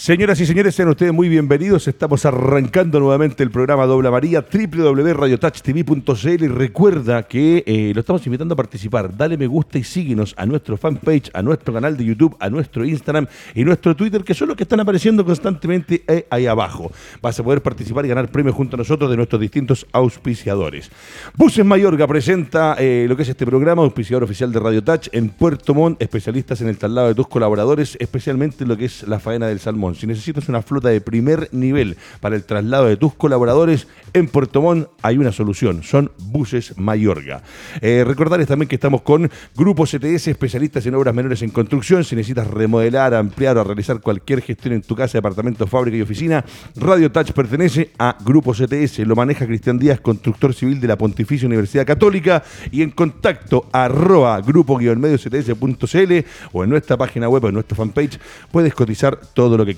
Señoras y señores, sean ustedes muy bienvenidos. Estamos arrancando nuevamente el programa Dobla María, www.radiotouchtv.cl y recuerda que eh, lo estamos invitando a participar. Dale me gusta y síguenos a nuestro fanpage, a nuestro canal de YouTube, a nuestro Instagram y nuestro Twitter, que son los que están apareciendo constantemente eh, ahí abajo. Vas a poder participar y ganar premios junto a nosotros de nuestros distintos auspiciadores. Buses Mayorga presenta eh, lo que es este programa, auspiciador oficial de Radio Touch en Puerto Montt, especialistas en el traslado de tus colaboradores, especialmente lo que es la faena del salmón. Si necesitas una flota de primer nivel para el traslado de tus colaboradores, en Puerto Montt hay una solución. Son buses Mayorga. Eh, recordarles también que estamos con Grupo CTS, especialistas en obras menores en construcción. Si necesitas remodelar, ampliar o realizar cualquier gestión en tu casa, departamento, fábrica y oficina, Radio Touch pertenece a Grupo CTS. Lo maneja Cristian Díaz, constructor civil de la Pontificia Universidad Católica. Y en contacto arroba grupo-medio cts.cl o en nuestra página web o en nuestra fanpage puedes cotizar todo lo que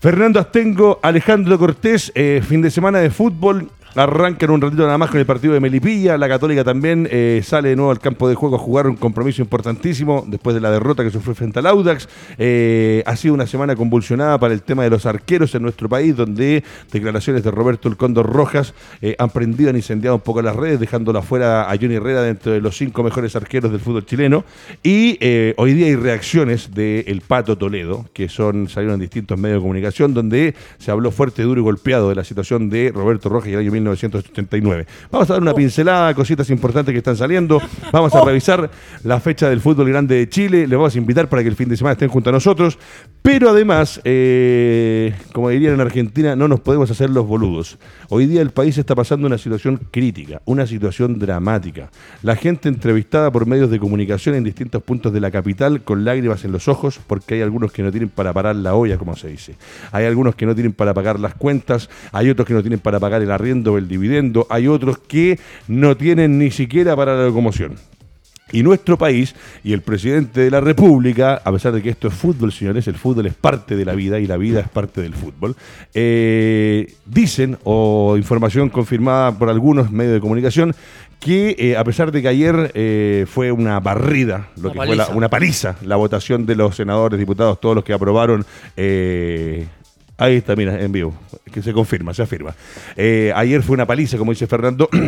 Fernando Astengo, Alejandro Cortés, eh, fin de semana de fútbol. Arrancan un ratito nada más con el partido de Melipilla. La Católica también eh, sale de nuevo al campo de juego a jugar un compromiso importantísimo después de la derrota que sufrió frente al Audax. Eh, ha sido una semana convulsionada para el tema de los arqueros en nuestro país, donde declaraciones de Roberto El Cóndor Rojas eh, han prendido, han incendiado un poco las redes, dejándolo afuera a Johnny Herrera dentro de los cinco mejores arqueros del fútbol chileno. Y hoy día hay reacciones del El Pato Toledo, que son salieron en distintos medios de comunicación, donde se habló fuerte, duro y golpeado de la situación de Roberto Rojas y el año 1989. Vamos a dar una pincelada, cositas importantes que están saliendo. Vamos a oh. revisar la fecha del fútbol grande de Chile. Les vamos a invitar para que el fin de semana estén junto a nosotros. Pero además, eh, como dirían en Argentina, no nos podemos hacer los boludos. Hoy día el país está pasando una situación crítica, una situación dramática. La gente entrevistada por medios de comunicación en distintos puntos de la capital con lágrimas en los ojos porque hay algunos que no tienen para parar la olla, como se dice. Hay algunos que no tienen para pagar las cuentas, hay otros que no tienen para pagar el arriendo el dividendo, hay otros que no tienen ni siquiera para la locomoción. Y nuestro país y el presidente de la República, a pesar de que esto es fútbol, señores, el fútbol es parte de la vida y la vida es parte del fútbol, eh, dicen, o información confirmada por algunos medios de comunicación, que eh, a pesar de que ayer eh, fue una barrida, lo que fue una paliza, la votación de los senadores, diputados, todos los que aprobaron Ahí está, mira, en vivo, que se confirma, se afirma. Eh, ayer fue una paliza, como dice Fernando.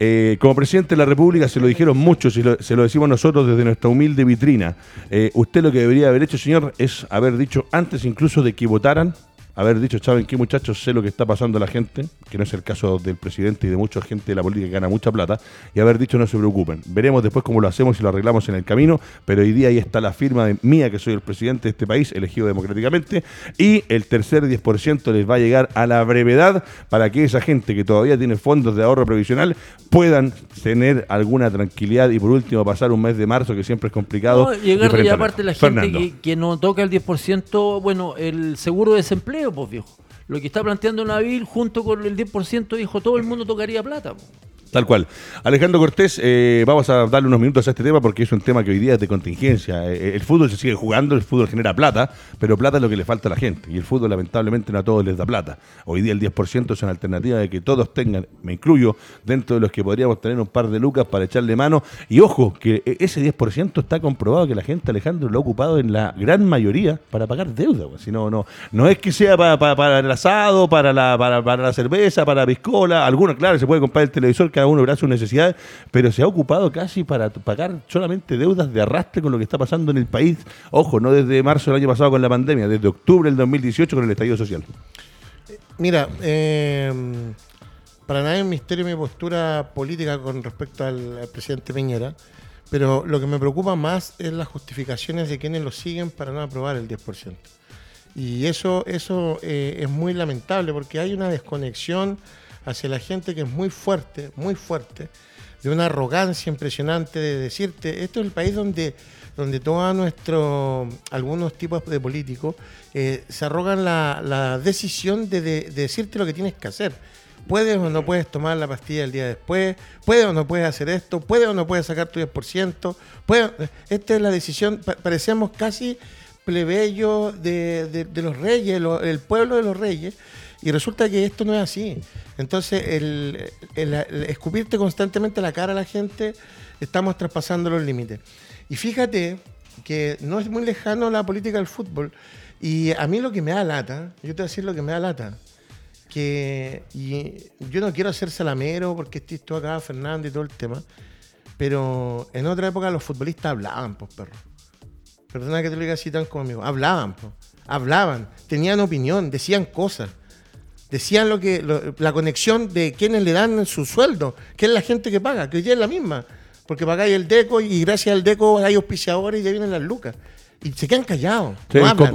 Eh, como presidente de la República se lo dijeron muchos y se lo decimos nosotros desde nuestra humilde vitrina. Eh, usted lo que debería haber hecho, señor, es haber dicho antes incluso de que votaran haber dicho, ¿saben qué muchachos? Sé lo que está pasando a la gente, que no es el caso del presidente y de mucha gente de la política que gana mucha plata, y haber dicho, no se preocupen. Veremos después cómo lo hacemos y lo arreglamos en el camino, pero hoy día ahí está la firma de mía, que soy el presidente de este país, elegido democráticamente, y el tercer 10% les va a llegar a la brevedad para que esa gente que todavía tiene fondos de ahorro previsional puedan tener alguna tranquilidad y por último pasar un mes de marzo que siempre es complicado. No, llegar y aparte la gente que, que, no toca el 10%, bueno, el seguro de desempleo pues. Lo que está planteando Nabil junto con el 10%, dijo, todo el mundo tocaría plata. Tal cual. Alejandro Cortés, eh, vamos a darle unos minutos a este tema porque es un tema que hoy día es de contingencia. Eh, eh, el fútbol se sigue jugando, el fútbol genera plata, pero plata es lo que le falta a la gente. Y el fútbol lamentablemente no a todos les da plata. Hoy día el 10% es una alternativa de que todos tengan, me incluyo, dentro de los que podríamos tener un par de lucas para echarle mano. Y ojo, que ese 10% está comprobado que la gente, Alejandro, lo ha ocupado en la gran mayoría para pagar deuda. Si no, no, no es que sea para, el asado, para la, para, la cerveza, para la piscola. Algunos, claro, se puede comprar el televisor que uno verá sus necesidades, pero se ha ocupado casi para pagar solamente deudas de arrastre con lo que está pasando en el país. Ojo, no desde marzo del año pasado con la pandemia, desde octubre del 2018 con el estallido social. Mira, eh, para nadie es misterio mi postura política con respecto al, presidente Peñera, pero lo que me preocupa más es las justificaciones de quienes lo siguen para no aprobar el 10%. Y eso, eso eh, es muy lamentable porque hay una desconexión hacia la gente que es muy fuerte, muy fuerte, de una arrogancia impresionante de decirte, esto es el país donde, donde todos nuestros, algunos tipos de políticos eh, se arrogan la, decisión de, decirte lo que tienes que hacer. Puedes o no puedes tomar la pastilla el día después, puedes o no puedes hacer esto, puedes o no puedes sacar tu 10%, puedes, esta es la decisión, parecíamos casi plebeyos de, los reyes, el pueblo de los reyes, y resulta que esto no es así. Entonces, el, escupirte constantemente la cara a la gente, estamos traspasando los límites. Y fíjate que no es muy lejano la política del fútbol. Y a mí lo que me da lata, yo te voy a decir lo que me da lata, que yo no quiero ser salamero porque estoy acá, Fernando y todo el tema, pero en otra época los futbolistas hablaban, pues perro. Perdona que te lo diga así tan como amigo. Hablaban, pues. Hablaban, tenían opinión, decían cosas. Decían lo que la conexión de quienes le dan su sueldo, que es la gente que paga, que hoy día es la misma. Porque pagáis el DECO y gracias al DECO hay auspiciadores y ya vienen las lucas y se quedan callados.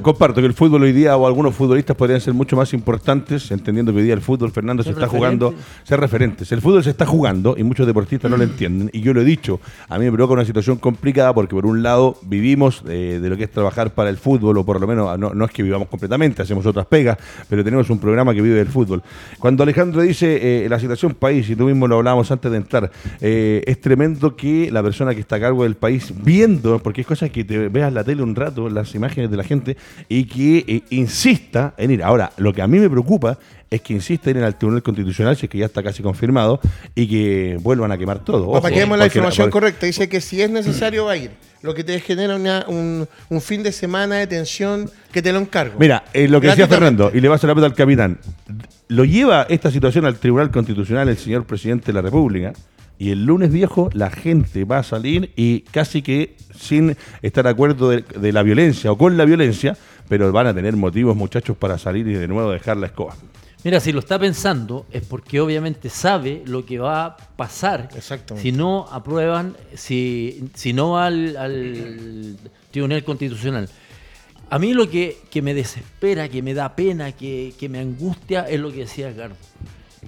comparto que el fútbol hoy día o algunos futbolistas podrían ser mucho más importantes, entendiendo que hoy día el fútbol, Fernando, se está jugando, ser referentes. El fútbol se está jugando y muchos deportistas no lo entienden. Y yo lo he dicho, a mí me provoca una situación complicada porque por un lado vivimos eh, de lo que es trabajar para el fútbol, o por lo menos no, es que vivamos completamente, hacemos otras pegas, pero tenemos un programa que vive del fútbol. Cuando Alejandro dice eh, la situación país, y tú mismo lo hablábamos antes de entrar, eh, es tremendo que la persona que está a cargo del país, viendo, porque es cosa que te veas la tele un rato las imágenes de la gente y que eh, insista en ir. Ahora, lo que a mí me preocupa es que insista en ir al Tribunal Constitucional, si es que ya está casi confirmado, y que vuelvan a quemar todo. para que demos la información correcta, dice que si es necesario va a ir. Lo que te genera un, fin de semana de tensión que te lo encargo. Mira, eh, lo que decía Fernando, y le va a la pregunta al capitán, lo lleva esta situación al Tribunal Constitucional el señor presidente de la República, y el lunes viejo la gente va a salir y casi que sin estar de acuerdo de, la violencia o con la violencia, pero van a tener motivos muchachos para salir y de nuevo dejar la escoba. Mira, si lo está pensando es porque obviamente sabe lo que va a pasar si no aprueban, si, si no va al, Tribunal Constitucional. A mí lo que, me desespera, que me da pena, que, que me angustia es lo que decía Gardo.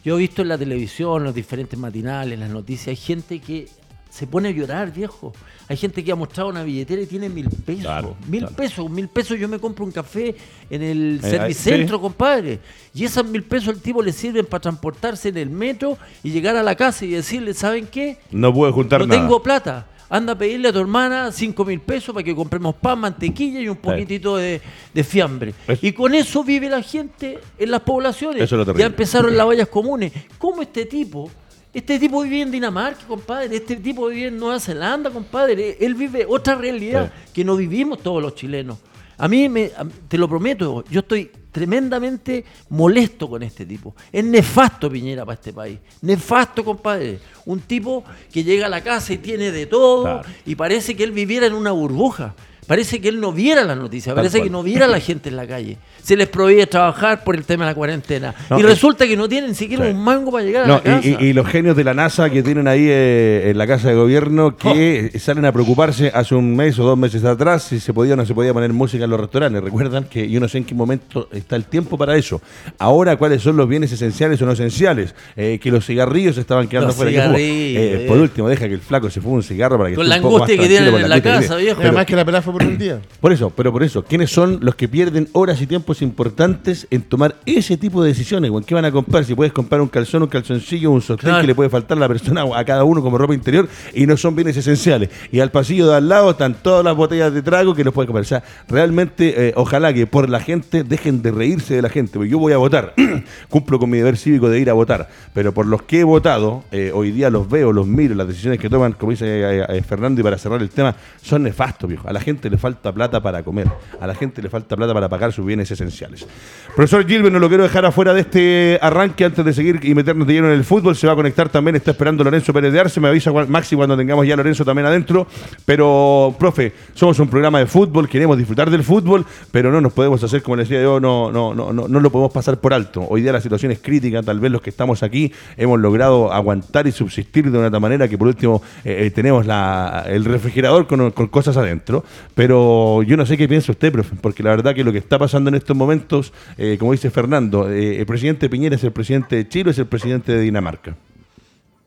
Yo he visto en la televisión, los diferentes matinales, las noticias, hay gente que se pone a llorar, viejo. Hay gente que ha mostrado una billetera y tiene mil pesos. mil pesos, mil pesos yo me compro un café en el eh, servicentro, compadre. Y esas mil pesos el tipo le sirven para transportarse en el metro y llegar a la casa y decirle, ¿saben qué? No puedo juntar nada. No tengo plata anda a pedirle a tu hermana 5 mil pesos para que compremos pan, mantequilla y un poquitito de, fiambre. Y con eso vive la gente en las poblaciones. ya empezaron las vallas comunes. ¿Cómo este tipo? Este tipo vive en Dinamarca, compadre. Este tipo vive en Nueva Zelanda, compadre. Él vive otra realidad que no vivimos todos los chilenos. A mí, me, te lo prometo, yo estoy tremendamente molesto con este tipo. Es nefasto Piñera para este país. Nefasto, compadre. Un tipo que llega a la casa y tiene de todo y parece que él viviera en una burbuja. Parece que él no viera las noticias, parece que no viera a la gente en la calle. Se les prohíbe trabajar por el tema de la cuarentena. y resulta que no tienen ni siquiera un mango para llegar a la casa. Y, los genios de la NASA que tienen ahí eh, en la casa de gobierno que oh. salen a preocuparse hace un mes o dos meses atrás si se podía o no se podía poner música en los restaurantes. Recuerdan que yo no sé en qué momento está el tiempo para eso. Ahora, ¿cuáles son los bienes esenciales o no esenciales? Eh, que los cigarrillos estaban quedando fuera. Eh, por último, deja que el flaco se fume un cigarro para que Con la angustia que tienen en la casa, viejo. Además que la pelada fue día. Por eso, pero por eso, ¿quiénes son los que pierden horas y tiempos importantes en tomar ese tipo de decisiones? ¿Qué van a comprar? Si puedes comprar un calzón, un calzoncillo, un sostén que le puede faltar a la persona a cada uno como ropa interior y no son bienes esenciales. Y al pasillo de al lado están todas las botellas de trago que los puedes comprar. O sea, realmente, eh, ojalá que por la gente dejen de reírse de la gente. Porque yo voy a votar, cumplo con mi deber cívico de ir a votar, pero por los que he votado, eh, hoy día los veo, los miro, las decisiones que toman, como dice eh, Fernando, y para cerrar el tema, son nefastos, viejo. A la gente le falta plata para comer. A la gente le falta plata para pagar sus bienes esenciales. Profesor Gilbert, no lo quiero dejar afuera de este arranque antes de seguir y meternos de lleno en el fútbol. Se va a conectar también, está esperando Lorenzo Pérez de Arce. Me avisa Maxi cuando tengamos ya Lorenzo también adentro. Pero, profe, somos un programa de fútbol, queremos disfrutar del fútbol, pero no nos podemos hacer, como les decía yo, no, no, no, no, no lo podemos pasar por alto. Hoy día la situación es crítica, tal vez los que estamos aquí hemos logrado aguantar y subsistir de una manera que por último eh, eh, tenemos la, el refrigerador con cosas adentro. Pero yo no sé qué piensa usted, profe, porque la verdad que lo que está pasando en estos momentos, eh, como dice Fernando, eh, el presidente Piñera es el presidente de Chile, es el presidente de Dinamarca.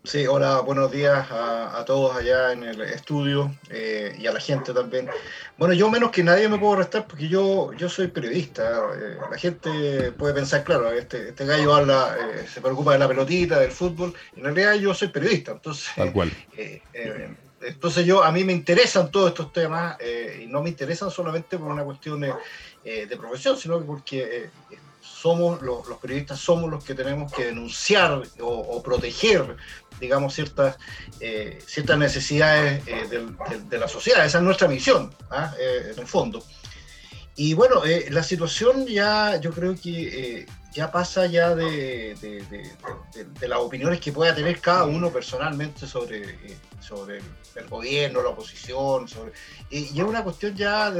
Sí, hola, buenos días a, todos allá en el estudio eh, y a la gente también. Bueno, yo menos que nadie me puedo restar porque yo, yo soy periodista. la gente puede pensar, claro, este, este gallo habla, se preocupa de la pelotita, del fútbol. En realidad yo soy periodista, entonces... Tal cual entonces yo, a mí me interesan todos estos temas eh, y no me interesan solamente por una cuestión de, eh, profesión, sino porque eh, somos los, periodistas somos los que tenemos que denunciar o, proteger, digamos, ciertas, ciertas necesidades de, la sociedad. Esa es nuestra misión, ¿ah? en el fondo. y bueno, la situación ya, yo creo que ya pasa ya de, las opiniones que pueda tener cada uno personalmente sobre, eh, sobre el, gobierno, la oposición, sobre, y es una cuestión ya,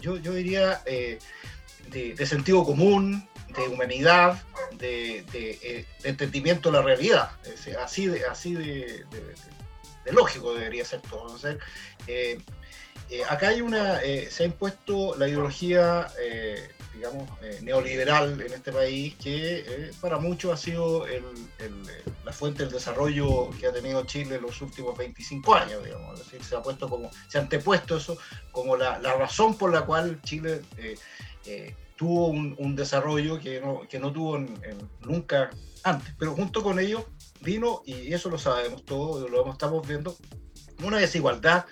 yo, yo diría, de, sentido común, de humanidad, de, entendimiento de la realidad. así de, así de, lógico debería ser todo. Eh, acá hay una, eh, se ha impuesto la ideología, eh, digamos, neoliberal en este país, que para muchos ha sido la fuente del desarrollo que ha tenido Chile en los últimos 25 años, digamos. Es decir, se ha puesto como, se ha antepuesto eso como la, razón por la cual Chile tuvo un, desarrollo que no, que no tuvo nunca antes. Pero junto con ello vino, y eso lo sabemos todos, lo estamos viendo, una desigualdad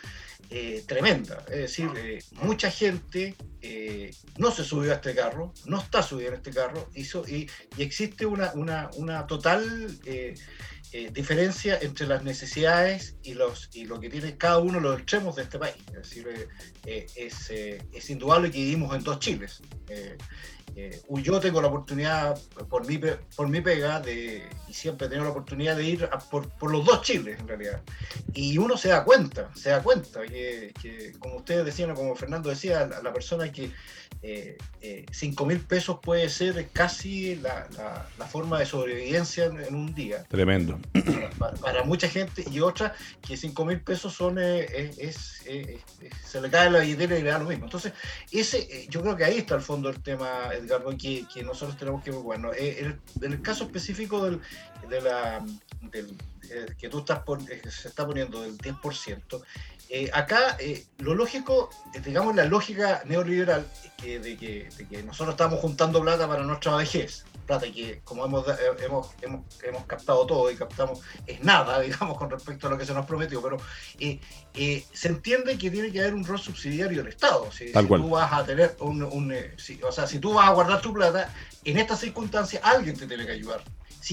eh, tremenda. Es decir, eh, mucha gente eh, no se subió a este carro, no está subido a este carro, y, existe una, una, total diferencia entre las necesidades y, los, y lo que tiene cada uno de los extremos de este país. Es decir, es, es, indudable que vivimos en dos Chiles. Eh, yo tengo la oportunidad, por mi, por mi pega, de, y siempre he tenido la oportunidad de ir por, por, los dos Chiles, en realidad. Y uno se da cuenta, se da cuenta que, que como ustedes decían, o como Fernando decía, la, persona que eh, eh, 5 mil pesos puede ser casi la, la, forma de sobrevivencia en, un día. Tremendo. Para, mucha gente y otra que 5 mil pesos son, eh, es, se le cae la billetera y le da lo mismo. Entonces, ese, yo creo que ahí está el fondo del tema Edgardo, que, nosotros tenemos que, bueno, eh, en el, caso específico del, de la, eh, que tú estás eh, se está poniendo del 10%, acá lo lógico, digamos la lógica neoliberal de, que, de, que, nosotros estamos juntando plata para nuestra vejez, plata que como hemos, hemos, hemos, hemos, captado todo y captamos es nada, digamos, con respecto a lo que se nos prometió, pero eh, se entiende que tiene que haber un rol subsidiario del Estado. Si, tú vas a tener un, eh, o sea, si tú vas a guardar tu plata, en estas circunstancias alguien te tiene que ayudar.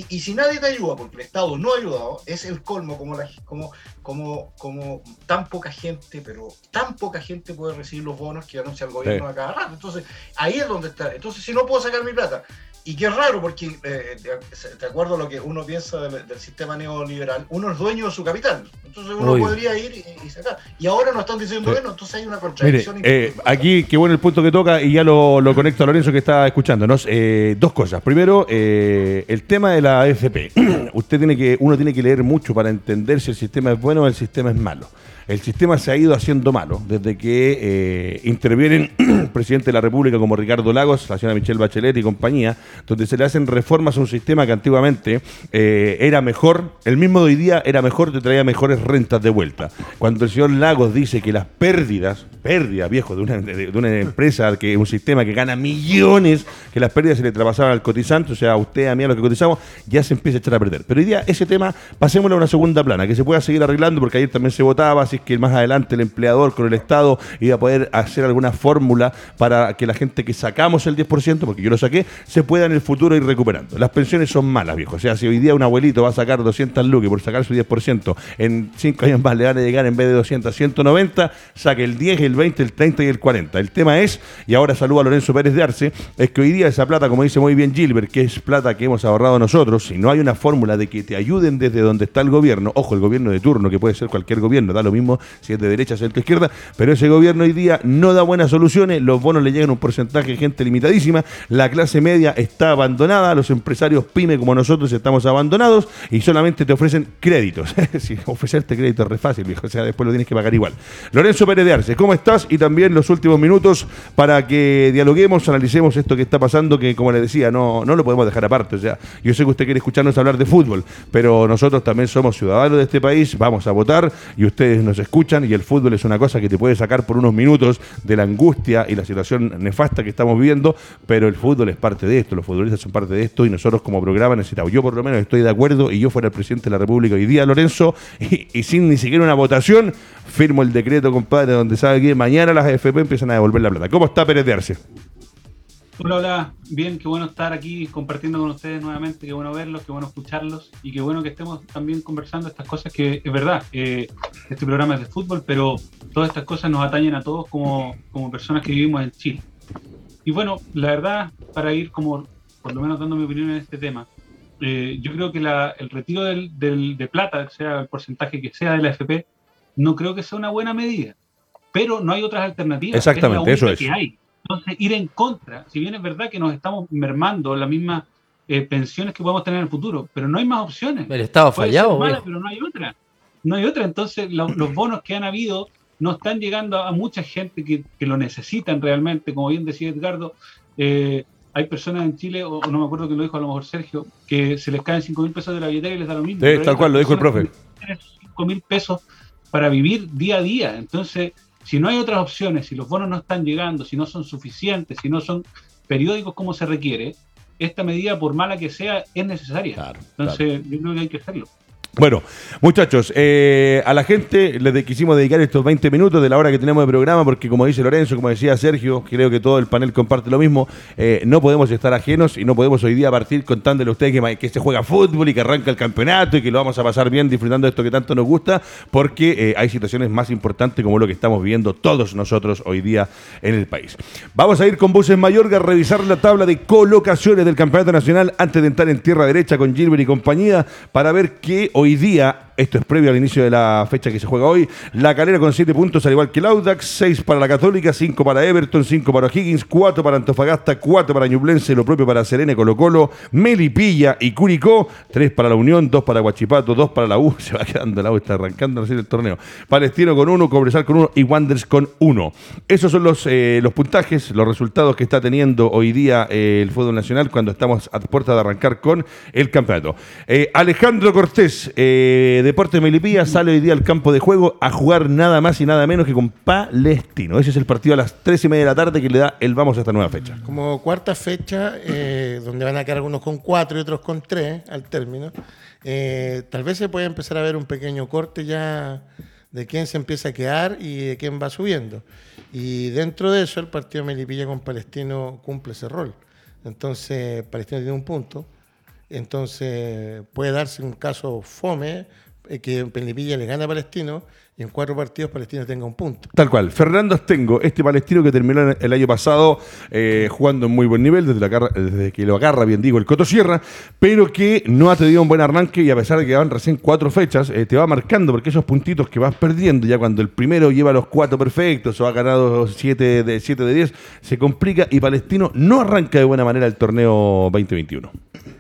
y si nadie te ayuda porque el Estado no ha ayudado, es el colmo como, la, como, como, como tan poca gente, pero tan poca gente puede recibir los bonos que anuncia el gobierno a cada rato. Entonces, ahí es donde está. Entonces, si no puedo sacar mi plata, y qué raro, porque eh, de, acuerdo a lo que uno piensa del, sistema neoliberal, uno es dueño de su capital. Entonces uno podría ir y, sacar. Y ahora nos están diciendo, bueno, entonces hay una contradicción. eh, aquí, qué bueno el punto que toca, y ya lo, lo conecto a Lorenzo que está escuchándonos. Eh, dos cosas. Primero, eh, el tema de la AFP. Usted tiene que, uno tiene que leer mucho para entender si el sistema es bueno o el sistema es malo el sistema se ha ido haciendo malo desde que eh, intervienen presidente de la República como Ricardo Lagos, la señora Michelle Bachelet y compañía, donde se le hacen reformas a un sistema que antiguamente eh, era mejor, el mismo de hoy día era mejor, te traía mejores rentas de vuelta. Cuando el señor Lagos dice que las pérdidas, pérdidas, viejo, de una, de, una empresa, que un sistema que gana millones, que las pérdidas se le traspasaban al cotizante, o sea, a usted, a mí, a los que cotizamos, ya se empieza a echar a perder. Pero hoy día ese tema, pasémoslo a una segunda plana, que se pueda seguir arreglando, porque ayer también se votaba, así que más adelante el empleador con el Estado iba a poder hacer alguna fórmula para que la gente que sacamos el 10%, porque yo lo saqué, se pueda en el futuro ir recuperando. Las pensiones son malas, viejo. O sea, si hoy día un abuelito va a sacar 200 lucas por sacar su 10%, en 5 años más le van a llegar en vez de 200 a 190, saque el 10, el 20, el 30 y el 40. El tema es, y ahora saludo a Lorenzo Pérez de Arce, es que hoy día esa plata, como dice muy bien Gilbert, que es plata que hemos ahorrado nosotros, si no hay una fórmula de que te ayuden desde donde está el gobierno, ojo, el gobierno de turno, que puede ser cualquier gobierno, da lo mismo si es de derecha, centro, izquierda, pero ese gobierno hoy día no da buenas soluciones, los bonos le llegan un porcentaje de gente limitadísima, la clase media está abandonada, los empresarios pyme como nosotros estamos abandonados y solamente te ofrecen créditos. si ofrecerte crédito es re fácil, o sea, después lo tienes que pagar igual. Lorenzo Pérez de Arce, ¿cómo estás? Y también los últimos minutos para que dialoguemos, analicemos esto que está pasando, que como le decía, no, no lo podemos dejar aparte. O sea, yo sé que usted quiere escucharnos hablar de fútbol, pero nosotros también somos ciudadanos de este país, vamos a votar y ustedes nos escuchan y el fútbol es una cosa que te puede sacar por unos minutos de la angustia y la situación nefasta que estamos viviendo, pero el fútbol es parte de esto, los futbolistas son parte de esto y nosotros como programa necesitamos. Yo por lo menos estoy de acuerdo y yo fuera el presidente de la República hoy día, Lorenzo, y, sin ni siquiera una votación, firmo el decreto, compadre, donde sabe que mañana las AFP empiezan a devolver la plata. ¿Cómo está Pérez de Arce? Hola, hola, bien, qué bueno estar aquí compartiendo con ustedes nuevamente, qué bueno verlos, qué bueno escucharlos y qué bueno que estemos también conversando estas cosas que es verdad, este programa es de fútbol, pero todas estas cosas nos atañen a todos como, como personas que vivimos en Chile. Y bueno, la verdad, para ir como, por lo menos dando mi opinión en este tema, eh, yo creo que el retiro del, de plata, sea el porcentaje que sea de la FP, no creo que sea una buena medida. Pero no hay otras alternativas. Exactamente, eso es. Que hay. Entonces, ir en contra, si bien es verdad que nos estamos mermando las mismas eh, pensiones que podemos tener en el futuro, pero no hay más opciones. El Estado fallado. pero no hay otra. No hay otra. Entonces, los bonos que han habido no están llegando a mucha gente que, lo necesitan realmente. Como bien decía Edgardo, eh, hay personas en Chile, o, no me acuerdo que lo dijo a lo mejor Sergio, que se les caen 5 mil pesos de la billetera y les da lo mismo. Sí, tal cual, lo dijo el profe. 5 mil pesos para vivir día a día. Entonces, si no hay otras opciones, si los bonos no están llegando, si no son suficientes, si no son periódicos como se requiere, esta medida, por mala que sea, es necesaria. Entonces, yo creo que hay que hacerlo. Bueno, muchachos, eh, a la gente les quisimos dedicar estos 20 minutos de la hora que tenemos de programa, porque como dice Lorenzo, como decía Sergio, creo que todo el panel comparte lo mismo, eh, no podemos estar ajenos y no podemos hoy día partir contándole a ustedes que, se juega fútbol y que arranca el campeonato y que lo vamos a pasar bien disfrutando de esto que tanto nos gusta, porque eh, hay situaciones más importantes como lo que estamos viviendo todos nosotros hoy día en el país. Vamos a ir con Buses Mayorga a revisar la tabla de colocaciones del Campeonato Nacional antes de entrar en tierra derecha con Gilbert y compañía para ver qué hoy hoy día esto es previo al inicio de la fecha que se juega hoy. La Calera con 7 puntos, al igual que el Audax. 6 para la Católica, 5 para Everton, 5 para Higgins, 4 para Antofagasta, 4 para Ñublense, lo propio para Serena, Colo Colo, Melipilla y Curicó. 3 para la Unión, 2 para Guachipato, 2 para la U. Se va quedando la U, está arrancando recién el torneo. Palestino con 1, Cobresal con 1 y Wanderers con 1. Esos son los, eh, los puntajes, los resultados que está teniendo hoy día eh, el fútbol nacional cuando estamos a puerta de arrancar con el campeonato. Eh, Alejandro Cortés, eh, Deporte Melipilla sale hoy día al campo de juego a jugar nada más y nada menos que con Palestino. Ese es el partido a las tres y media de la tarde que le da el vamos a esta nueva fecha. Como cuarta fecha, eh, donde van a quedar algunos con cuatro y otros con tres al término, eh, tal vez se puede empezar a ver un pequeño corte ya de quién se empieza a quedar y de quién va subiendo. Y dentro de eso, el partido Melipilla con Palestino cumple ese rol. Entonces, Palestino tiene un punto. Entonces, puede darse un caso fome que Pelipilla le gana Palestino y en cuatro partidos Palestino tenga un punto. Tal cual. Fernando Astengo, este palestino que terminó el año pasado eh, jugando en muy buen nivel, desde, que lo agarra, bien digo, el Coto Sierra, pero que no ha tenido un buen arranque y a pesar de que van recién cuatro fechas, eh, te va marcando porque esos puntitos que vas perdiendo, ya cuando el primero lleva los cuatro perfectos o ha ganado siete de, siete de 10, se complica y Palestino no arranca de buena manera el torneo 2021.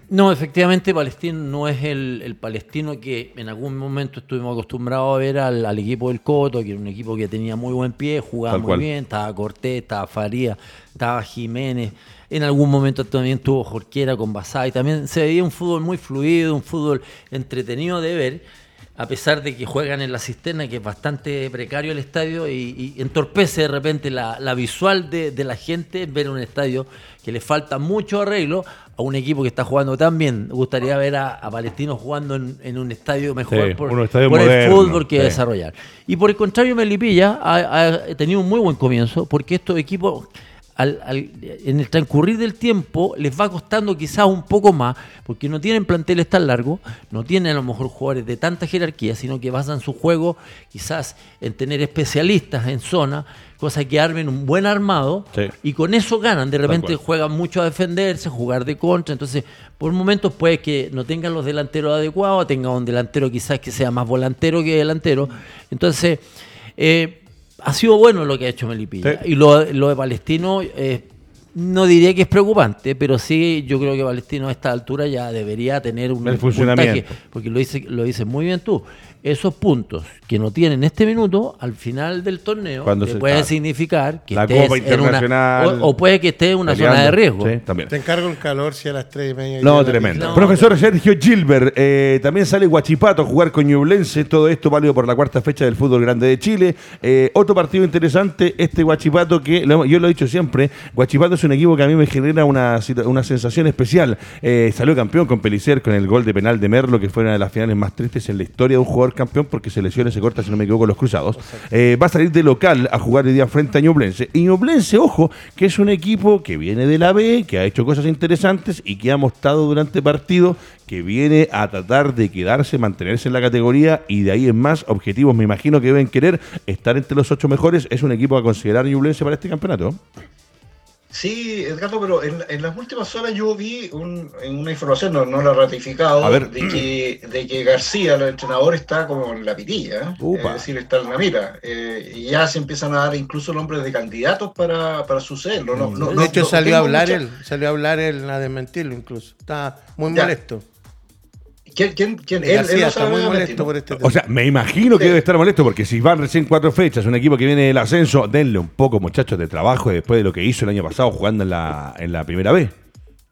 No, efectivamente, Palestino no es el, palestino que en algún momento estuvimos acostumbrados a ver al, equipo del Coto, que era un equipo que tenía muy buen pie, jugaba muy bien, estaba Cortés, estaba Faría, estaba Jiménez. En algún momento también tuvo Jorquera con Basay. También se veía un fútbol muy fluido, un fútbol entretenido de ver a pesar de que juegan en la cisterna, que es bastante precario el estadio, y, entorpece de repente la, visual de, la gente ver un estadio que le falta mucho arreglo a un equipo que está jugando tan bien. Me gustaría ver a, Palestino jugando en, un estadio mejor por, el fútbol que desarrollar. Y por el contrario, Melipilla ha tenido un muy buen comienzo, porque estos equipos en el transcurrir del tiempo les va costando quizás un poco más, porque no tienen planteles tan largos, no tienen a lo mejor jugadores de tanta jerarquía, sino que basan su juego quizás en tener especialistas en zona, cosa que armen un buen armado y con eso ganan. De repente juegan mucho a defenderse, jugar de contra, entonces por momentos puede que no tengan los delanteros adecuados, tengan un delantero quizás que sea más volantero que delantero. Entonces, eh, ha sido bueno lo que ha hecho Melipilla. Y lo, de Palestino, eh, no diría que es preocupante, pero sí yo creo que Palestino a esta altura ya debería tener un, El funcionamiento. porque lo dice, lo dices muy bien tú esos puntos que no tienen este minuto al final del torneo puede significar que estés en una, o, puede que esté en una zona de riesgo. Te encargo el calor si a las 3 y media. No, tremendo. Profesor Sergio Gilbert, eh, también sale Guachipato a jugar con Ñublense, todo esto válido por la cuarta fecha del fútbol grande de Chile. Eh, otro partido interesante, este Guachipato que yo lo he dicho siempre, Guachipato es un equipo que a mí me genera una, una sensación especial. Eh, salió campeón con Pelicer, con el gol de penal de Merlo, que fue una de las finales más tristes en la historia de un jugador campeón porque se lesiona, se corta, si no me equivoco, los cruzados. Eh, va a salir de local a jugar el día frente a Ñublense. Y Ñublense, ojo, que es un equipo que viene de la B, que ha hecho cosas interesantes y que ha mostrado durante partido que viene a tratar de quedarse, mantenerse en la categoría y de ahí en más objetivos, me imagino que deben querer estar entre los ocho mejores. Es un equipo a considerar Ñublense para este campeonato. Sí, Edgardo, pero en, las últimas horas yo vi una información, no, no la he ratificado, De, que, de que García, el entrenador, está como en la pitilla, ¿eh? es decir, está en la mira. Eh, y ya se empiezan a dar incluso nombres de candidatos para, para sucederlo. No, de hecho, salió, a hablar él, salió a hablar él a desmentirlo incluso. Está muy molesto. ¿Quién, quién, Él, está muy molesto por este tema. O sea, me imagino que debe estar molesto porque si van recién cuatro fechas, un equipo que viene del ascenso, denle un poco, muchachos, de trabajo después de lo que hizo el año pasado jugando en la, en la primera vez.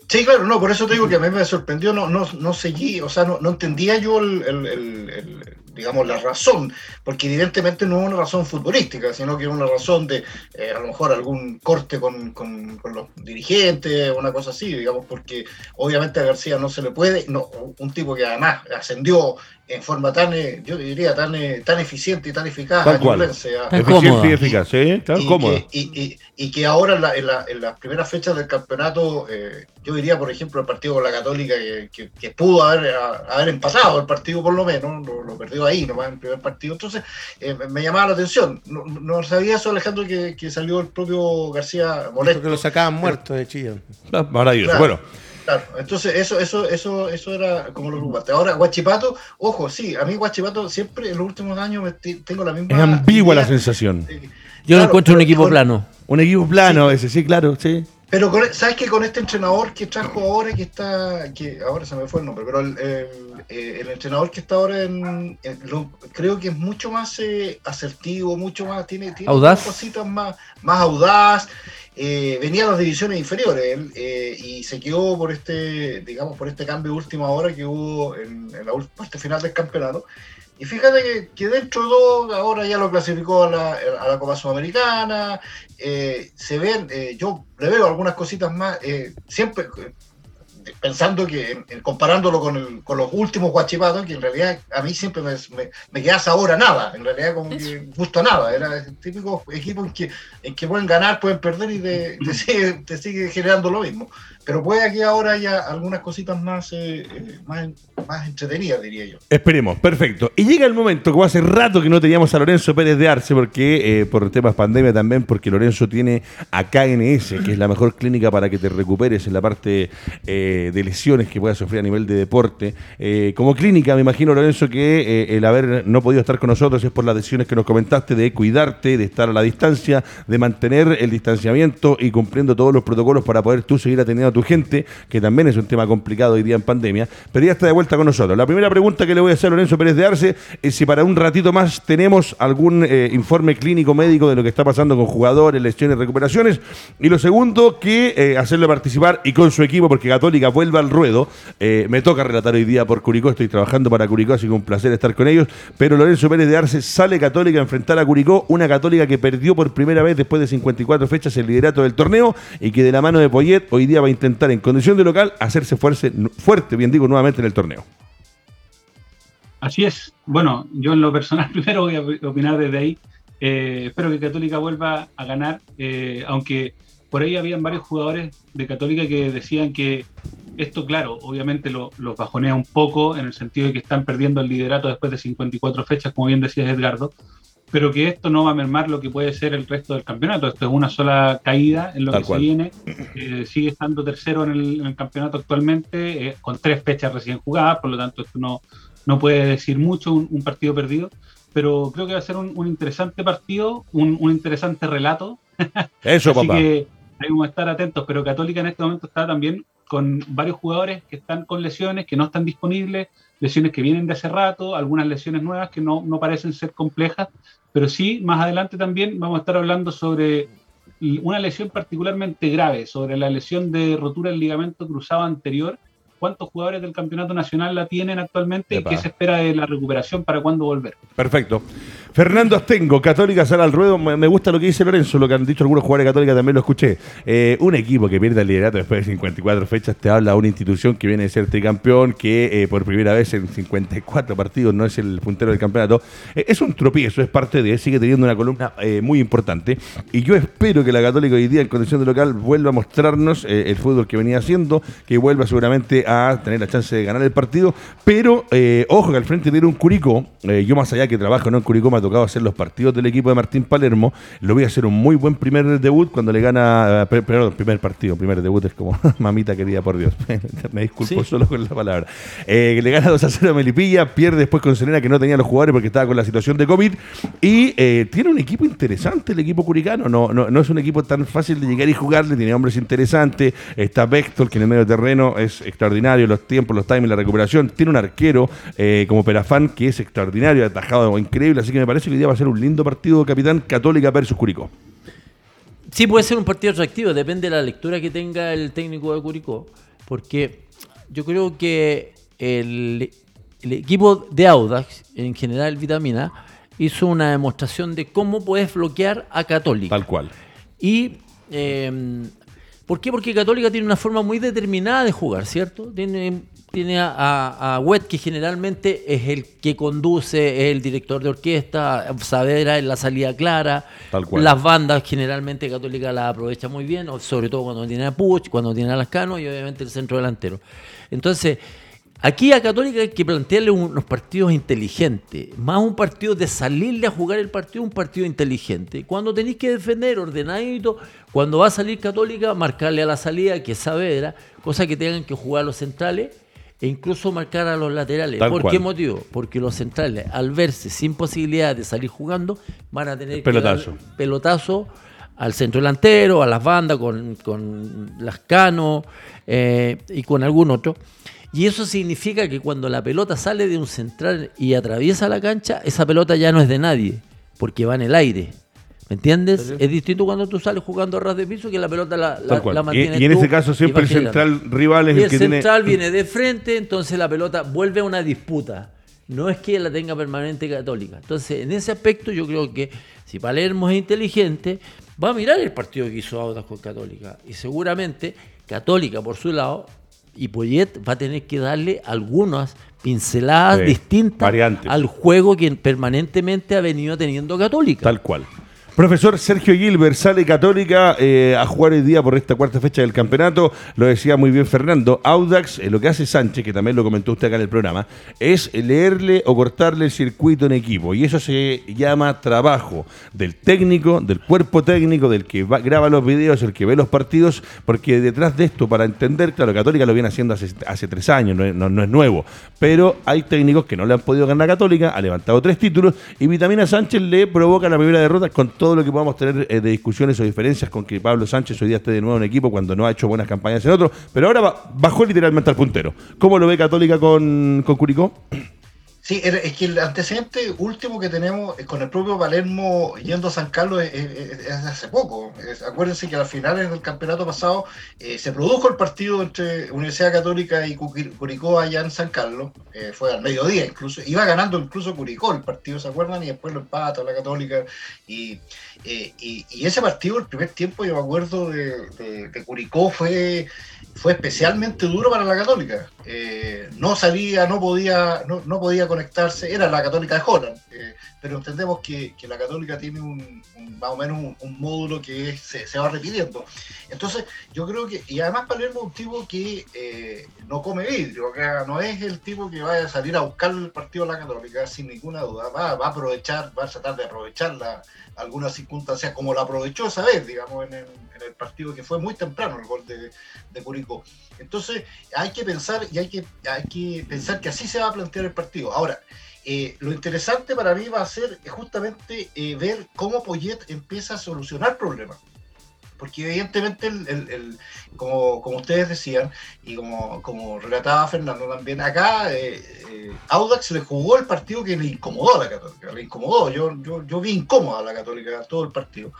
Sí, claro, no, por eso te digo que a mí me sorprendió, no, no, no seguí, o sea, no, no entendía yo el, digamos, la razón, porque evidentemente no es una razón futbolística, sino que es una razón de eh, a lo mejor algún corte con, con, los dirigentes, una cosa así, digamos, porque obviamente a García no se le puede, no, un tipo que además ascendió en forma tan, eh, yo diría, tan, eh, tan eficiente y tan eficaz. Eficiente y eficaz, tan y cómoda. Que, y, que ahora en, en, las primeras fechas del campeonato, eh, yo diría, por ejemplo, el partido con la Católica, que, que, pudo haber, haber empatado el partido por lo menos, lo, perdió ahí nomás en el primer partido. Entonces, me llamaba la atención. No, sabía eso, Alejandro, que, salió el propio García molesto. que lo sacaban muerto de Chillán. Ah, maravilloso. Bueno. Claro, entonces eso, eso, eso, eso era como lo preocupante. Ahora, Guachipato, ojo, sí, a mí Guachipato siempre en los últimos años tengo la misma. Es ambigua la sensación. Yo no encuentro un equipo plano. Un equipo plano ese, sí, claro, sí. Pero sabes que con este entrenador que trajo ahora, que está, que ahora se me fue el nombre, pero el, el, entrenador que está ahora en, creo que es mucho más eh, asertivo, mucho más, tiene, tiene cositas más, más audaz eh, venía a las divisiones inferiores eh, y se quedó por este, digamos, por este cambio de última hora que hubo en, la parte final del campeonato. Y fíjate que, dentro de todo, ahora ya lo clasificó a la, a la Copa Sudamericana. Eh, se ven, yo le veo algunas cositas más. siempre, pensando que, comparándolo con, con, los últimos guachipatos, que en realidad a mí siempre me, me, me queda sabor nada, en realidad como que gusto a nada, era el típico equipo en que, en que pueden ganar, pueden perder y te, te, sigue, te sigue generando lo mismo. Pero puede que ahora haya algunas cositas más, eh, eh, más, más, entretenidas, diría yo. Esperemos, perfecto. Y llega el momento, como hace rato que no teníamos a Lorenzo Pérez de Arce, porque eh, por temas pandemia también, porque Lorenzo tiene a KNS, que es la mejor clínica para que te recuperes en la parte de lesiones que puedas sufrir a nivel de deporte. como clínica, me imagino, Lorenzo, que el haber no podido estar con nosotros es por las decisiones que nos comentaste de cuidarte, de estar a la distancia, de mantener el distanciamiento y cumpliendo todos los protocolos para poder tú seguir atendiendo tu gente, que también es un tema complicado hoy día en pandemia, pero ya está de vuelta con nosotros. La primera pregunta que le voy a hacer a Lorenzo Pérez de Arce es si para un ratito más tenemos algún eh, informe clínico médico de lo que está pasando con jugadores, lesiones, recuperaciones. Y lo segundo, que eh, hacerle participar y con su equipo, porque Católica vuelva al ruedo. Eh, me toca relatar hoy día por Curicó, estoy trabajando para Curicó, así que un placer estar con ellos. Pero Lorenzo Pérez de Arce sale Católica a enfrentar a Curicó, una Católica que perdió por primera vez después de 54 fechas el liderato del torneo y que de la mano de Poyet hoy día va a intentar en condición de local hacerse fuerte, bien digo, nuevamente en el torneo. Así es. Bueno, yo en lo personal primero voy a opinar desde ahí. Eh, espero que Católica vuelva a ganar, eh, aunque por ahí habían varios jugadores de Católica que decían que esto, claro, obviamente lo, los bajonea un poco en el sentido de que están perdiendo el liderato después de 54 fechas, como bien decía Edgardo, pero que esto no va a mermar lo que puede ser el resto del campeonato. Esto es una sola caída en lo que se viene. Eh, sigue estando tercero en el, campeonato actualmente, eh, con tres fechas recién jugadas, por lo tanto esto no, no puede decir mucho un, partido perdido, pero creo que va a ser un, interesante partido, un, interesante relato. Eso, Así que hay que estar atentos, pero Católica en este momento está también con varios jugadores que están con lesiones, que no están disponibles, lesiones que vienen de hace rato, algunas lesiones nuevas que no, no parecen ser complejas, pero sí, más adelante también vamos a estar hablando sobre una lesión particularmente grave, sobre la lesión de rotura del ligamento cruzado anterior, cuántos jugadores del campeonato nacional la tienen actualmente y qué se espera de la recuperación para cuándo volver. Perfecto. Fernando Astengo, Católica sale al ruedo. Me gusta lo que dice Lorenzo, lo que han dicho algunos jugadores de Católica también lo escuché. Eh, un equipo que pierde el liderato después de 54 fechas te habla una institución que viene de ser tricampeón, que eh, por primera vez en 54 partidos no es el puntero del campeonato. Eh, es un tropiezo, es parte de, sigue teniendo una columna muy importante. Y yo espero que la Católica hoy día en condición de local vuelva a mostrarnos el fútbol que venía haciendo, que vuelva seguramente a tener la chance de ganar el partido. Pero ojo que al frente tiene un Curicó, yo más allá que trabajo ¿no? en Curicó, tocado hacer los partidos del equipo de Martín Palermo, lo voy a hacer un muy buen primer debut cuando le gana, eh, perdón, primer partido, primer debut es como mamita querida por Dios, me disculpo solo con la palabra. Eh, le gana 2 a 0 a Melipilla, pierde después con Serena que no tenía los jugadores porque estaba con la situación de COVID y eh, tiene un equipo interesante el equipo curicano, no, no, no es un equipo tan fácil de llegar y jugarle, tiene hombres interesantes, está Bextol que en el medio terreno es extraordinario, los tiempos, los timings, la recuperación, tiene un arquero como Perafán que es extraordinario, atajado increíble, así que me parece que hoy día va a ser un lindo partido Capitán Católica versus Curicó. Sí, puede ser un partido atractivo, depende de la lectura que tenga el técnico de Curicó, porque yo creo que el, equipo de Audax, en general Vitamina, hizo una demostración de cómo puedes bloquear a Católica. Tal cual. Y em, ¿Por qué? Porque Católica tiene una forma muy determinada de jugar, ¿cierto? Tiene tiene a, a, Wet, que generalmente es el que conduce, es el director de orquesta, Saavedra es la salida clara. Las bandas generalmente Católica las aprovecha muy bien, sobre todo cuando tiene a Puch, cuando tiene a Lascano y obviamente el centro delantero. Entonces, aquí a Católica hay que plantearle unos partidos inteligentes, más un partido de salirle a jugar el partido, un partido inteligente. Cuando tenéis que defender ordenadito, cuando va a salir Católica, marcarle a la salida que es Saavedra, cosa que tengan que jugar los centrales e incluso marcar a los laterales. ¿Por qué motivo? Porque los centrales, al verse sin posibilidad de salir jugando, van a tener pelotazo. que dar pelotazo al centro delantero, a las bandas, con, con las canos eh, y con algún otro. Y eso significa que cuando la pelota sale de un central y atraviesa la cancha, esa pelota ya no es de nadie, porque va en el aire. ¿Me entiendes? Es distinto cuando tú sales jugando a ras de piso que la pelota la, la, mantienes. Y, y, en ese caso siempre el central rival es y el, que tiene. El central viene de frente, entonces la pelota vuelve a una disputa. No es que la tenga permanente católica. Entonces, en ese aspecto, yo creo que si Palermo es inteligente, va a mirar el partido que hizo Audas con Católica. Y seguramente Católica, por su lado, y Poyet va a tener que darle algunas pinceladas distintas al juego que permanentemente ha venido teniendo Católica. Tal cual. Profesor Sergio Gilbert sale Católica eh, a jugar hoy día por esta cuarta fecha del campeonato. Lo decía muy bien Fernando. Audax, eh, lo que hace Sánchez, que también lo comentó usted acá en el programa, es leerle o cortarle el circuito en equipo. Y eso se llama trabajo del técnico, del cuerpo técnico, del que graba los videos, el que ve los partidos, porque detrás de esto, para entender, claro, Católica lo viene haciendo hace, tres años, no, no es nuevo. Pero hay técnicos que no le han podido ganar a Católica, ha levantado tres títulos y Vitamina Sánchez le provoca la primera derrota con todo todo lo que podamos tener eh, de discusiones o diferencias con que Pablo Sánchez hoy día esté de nuevo en equipo cuando no ha hecho buenas campañas en otro, pero ahora bajó literalmente al puntero. ¿Cómo lo ve Católica con, con Curicó? Sí, es que el antecedente último que tenemos con el propio Palermo yendo a San Carlos es, de hace poco. acuérdense que a las finales del campeonato pasado eh, se produjo el partido entre Universidad Católica y Curicó allá en San Carlos. Eh, fue al mediodía incluso. Iba ganando incluso Curicó el partido, ¿se acuerdan? Y después lo empata la Católica. Y, eh, ese partido, el primer tiempo, yo me acuerdo de, de Curicó, fue fue especialmente duro para la Católica. Eh, no salía, no podía, no, podía conectarse, era la Católica de Holland, eh, pero entendemos que, la Católica tiene un, más o menos un, módulo que se, va repitiendo. Entonces, yo creo que, y además Palermo es un tipo que eh, no come vidrio, no es el tipo que vaya a salir a buscar el partido de la Católica sin ninguna duda, va, va a aprovechar, va a tratar de aprovechar la, algunas circunstancias como la aprovechó esa vez, digamos, en el, partido que fue muy temprano el gol de, de Curicó. Entonces hay que pensar y hay que, hay que pensar que así se va a plantear el partido. Ahora, eh, lo interesante para mí va a ser justamente eh, ver cómo Poyet empieza a solucionar problemas porque evidentemente, el, como, ustedes decían, y como, como relataba Fernando también, acá eh, eh, Audax le jugó el partido que le incomodó a la Católica, le incomodó, yo, yo, yo vi incómoda a la Católica todo el partido.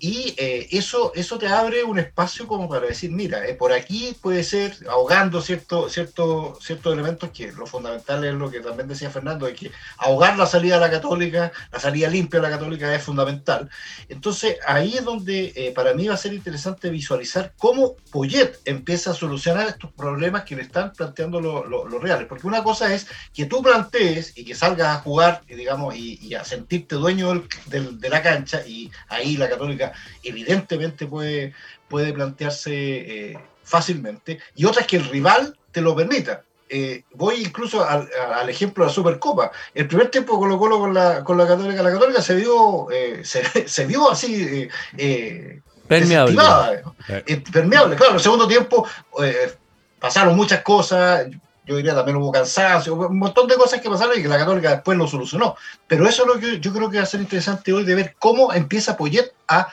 Y eh, eso, eso te abre un espacio como para decir, mira, eh, por aquí puede ser ahogando ciertos cierto, ciertos elementos que lo fundamental es lo que también decía Fernando, es que ahogar la salida de la católica, la salida limpia de la católica es fundamental. Entonces ahí es donde eh, para mí va a ser interesante visualizar cómo Poyet empieza a solucionar estos problemas que le están planteando los reales. Porque una cosa es que tú plantees y que salgas a jugar, digamos, y, a sentirte dueño de la cancha y ahí la católica evidentemente puede, puede plantearse eh, fácilmente, y otra es que el rival te lo permita. eh, voy incluso al, ejemplo de la Supercopa. El primer tiempo Colo Colo con la, con la Católica, la Católica se vio, eh, se, vio así eh, permeable. permeable, claro. El segundo tiempo pasaron muchas cosas. Yo diría también hubo cansancio, un montón de cosas que pasaron y que la Católica después lo solucionó. Pero eso es lo que yo creo que va a ser interesante hoy de ver cómo empieza Poyet a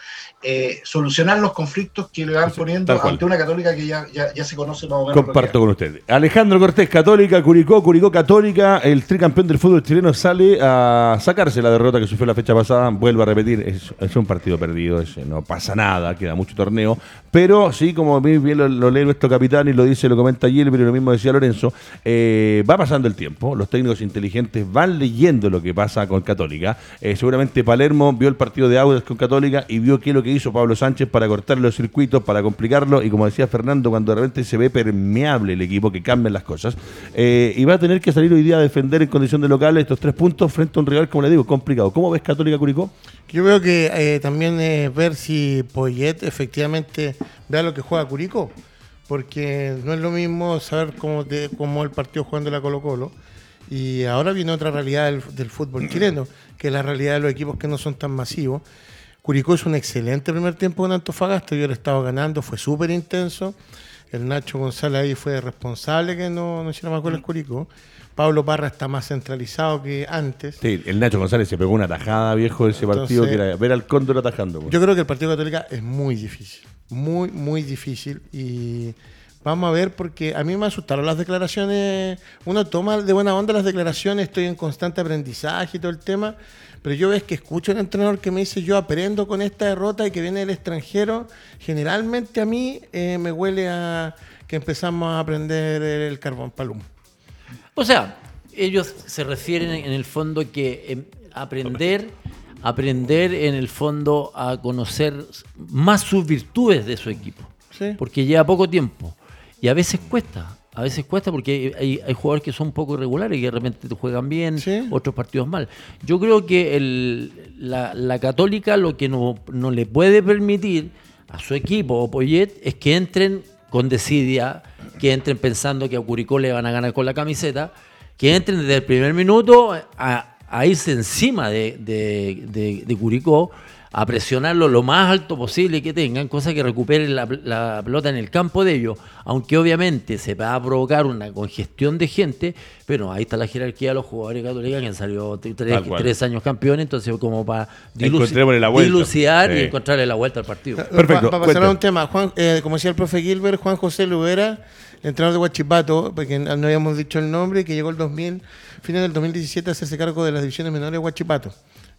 eh, solucionar los conflictos que le van poniendo ante una católica que ya, ya, se conoce más o menos. Comparto con usted. Alejandro Cortés, católica, Curicó, Curicó católica, el tricampeón del fútbol chileno sale a sacarse la derrota que sufrió la fecha pasada, vuelvo a repetir, es, un partido perdido, no pasa nada, queda mucho torneo, pero sí, como bien lo, lee nuestro capitán y lo dice, lo comenta Gilbert y lo mismo decía Lorenzo, eh, va pasando el tiempo, los técnicos inteligentes van leyendo lo que pasa con Católica, eh, seguramente Palermo vio el partido de Audas con Católica y vio qué es lo que hizo Pablo Sánchez para cortar los circuitos, para complicarlo y como decía Fernando, cuando de repente se ve permeable el equipo, que cambian las cosas, eh, y va a tener que salir hoy día a defender en condición de local estos tres puntos frente a un rival, como le digo, complicado. ¿Cómo ves Católica Curicó? Yo veo que también ver si Poyet efectivamente vea lo que juega Curicó, porque no es lo mismo saber cómo, cómo el partido jugando la Colo Colo. Y ahora viene otra realidad del, del, fútbol chileno, que es la realidad de los equipos que no son tan masivos. Curicó es un excelente primer tiempo con Antofagasta, yo le estaba ganando, fue súper intenso. El Nacho González ahí fue responsable que no, no hiciera más goles Curicó. Pablo Parra está más centralizado que antes. Sí, el Nacho González se pegó una tajada viejo de ese partido que era ver al Cóndor atajando. Yo creo que el partido Católica es muy difícil, muy, muy difícil. Y vamos a ver, porque a mí me asustaron las declaraciones. Uno toma de buena onda las declaraciones, estoy en constante aprendizaje y todo el tema pero yo ves que escucho un entrenador que me dice yo aprendo con esta derrota y que viene del extranjero, generalmente a mí eh, me huele a que empezamos a aprender el carbón palum. O sea, ellos se refieren en el fondo que em, aprender, aprender en el fondo a conocer más sus virtudes de su equipo, porque lleva poco tiempo. Y a veces cuesta a veces cuesta porque hay, hay, jugadores que son un poco irregulares y que de repente te juegan bien, otros partidos mal. Yo creo que el, la, Católica lo que no, le puede permitir a su equipo o Poyet es que entren con desidia, que entren pensando que a Curicó le van a ganar con la camiseta, que entren desde el primer minuto a, irse encima de, de, de Curicó a presionarlo lo más alto posible que tengan, cosa que recuperen la, pelota en el campo de ellos, aunque obviamente se va a provocar una congestión de gente, pero ahí está la jerarquía de los jugadores católicos que han salido tres, años campeones, entonces como para dilucidar y encontrarle la vuelta al partido. Perfecto. Para, pasar a un tema, Juan, eh, como decía el profe Gilbert, Juan José Lubera, entrenador de Huachipato, porque no habíamos dicho el nombre, que llegó el 2000, final del 2017 a hacerse cargo de las divisiones menores de Huachipato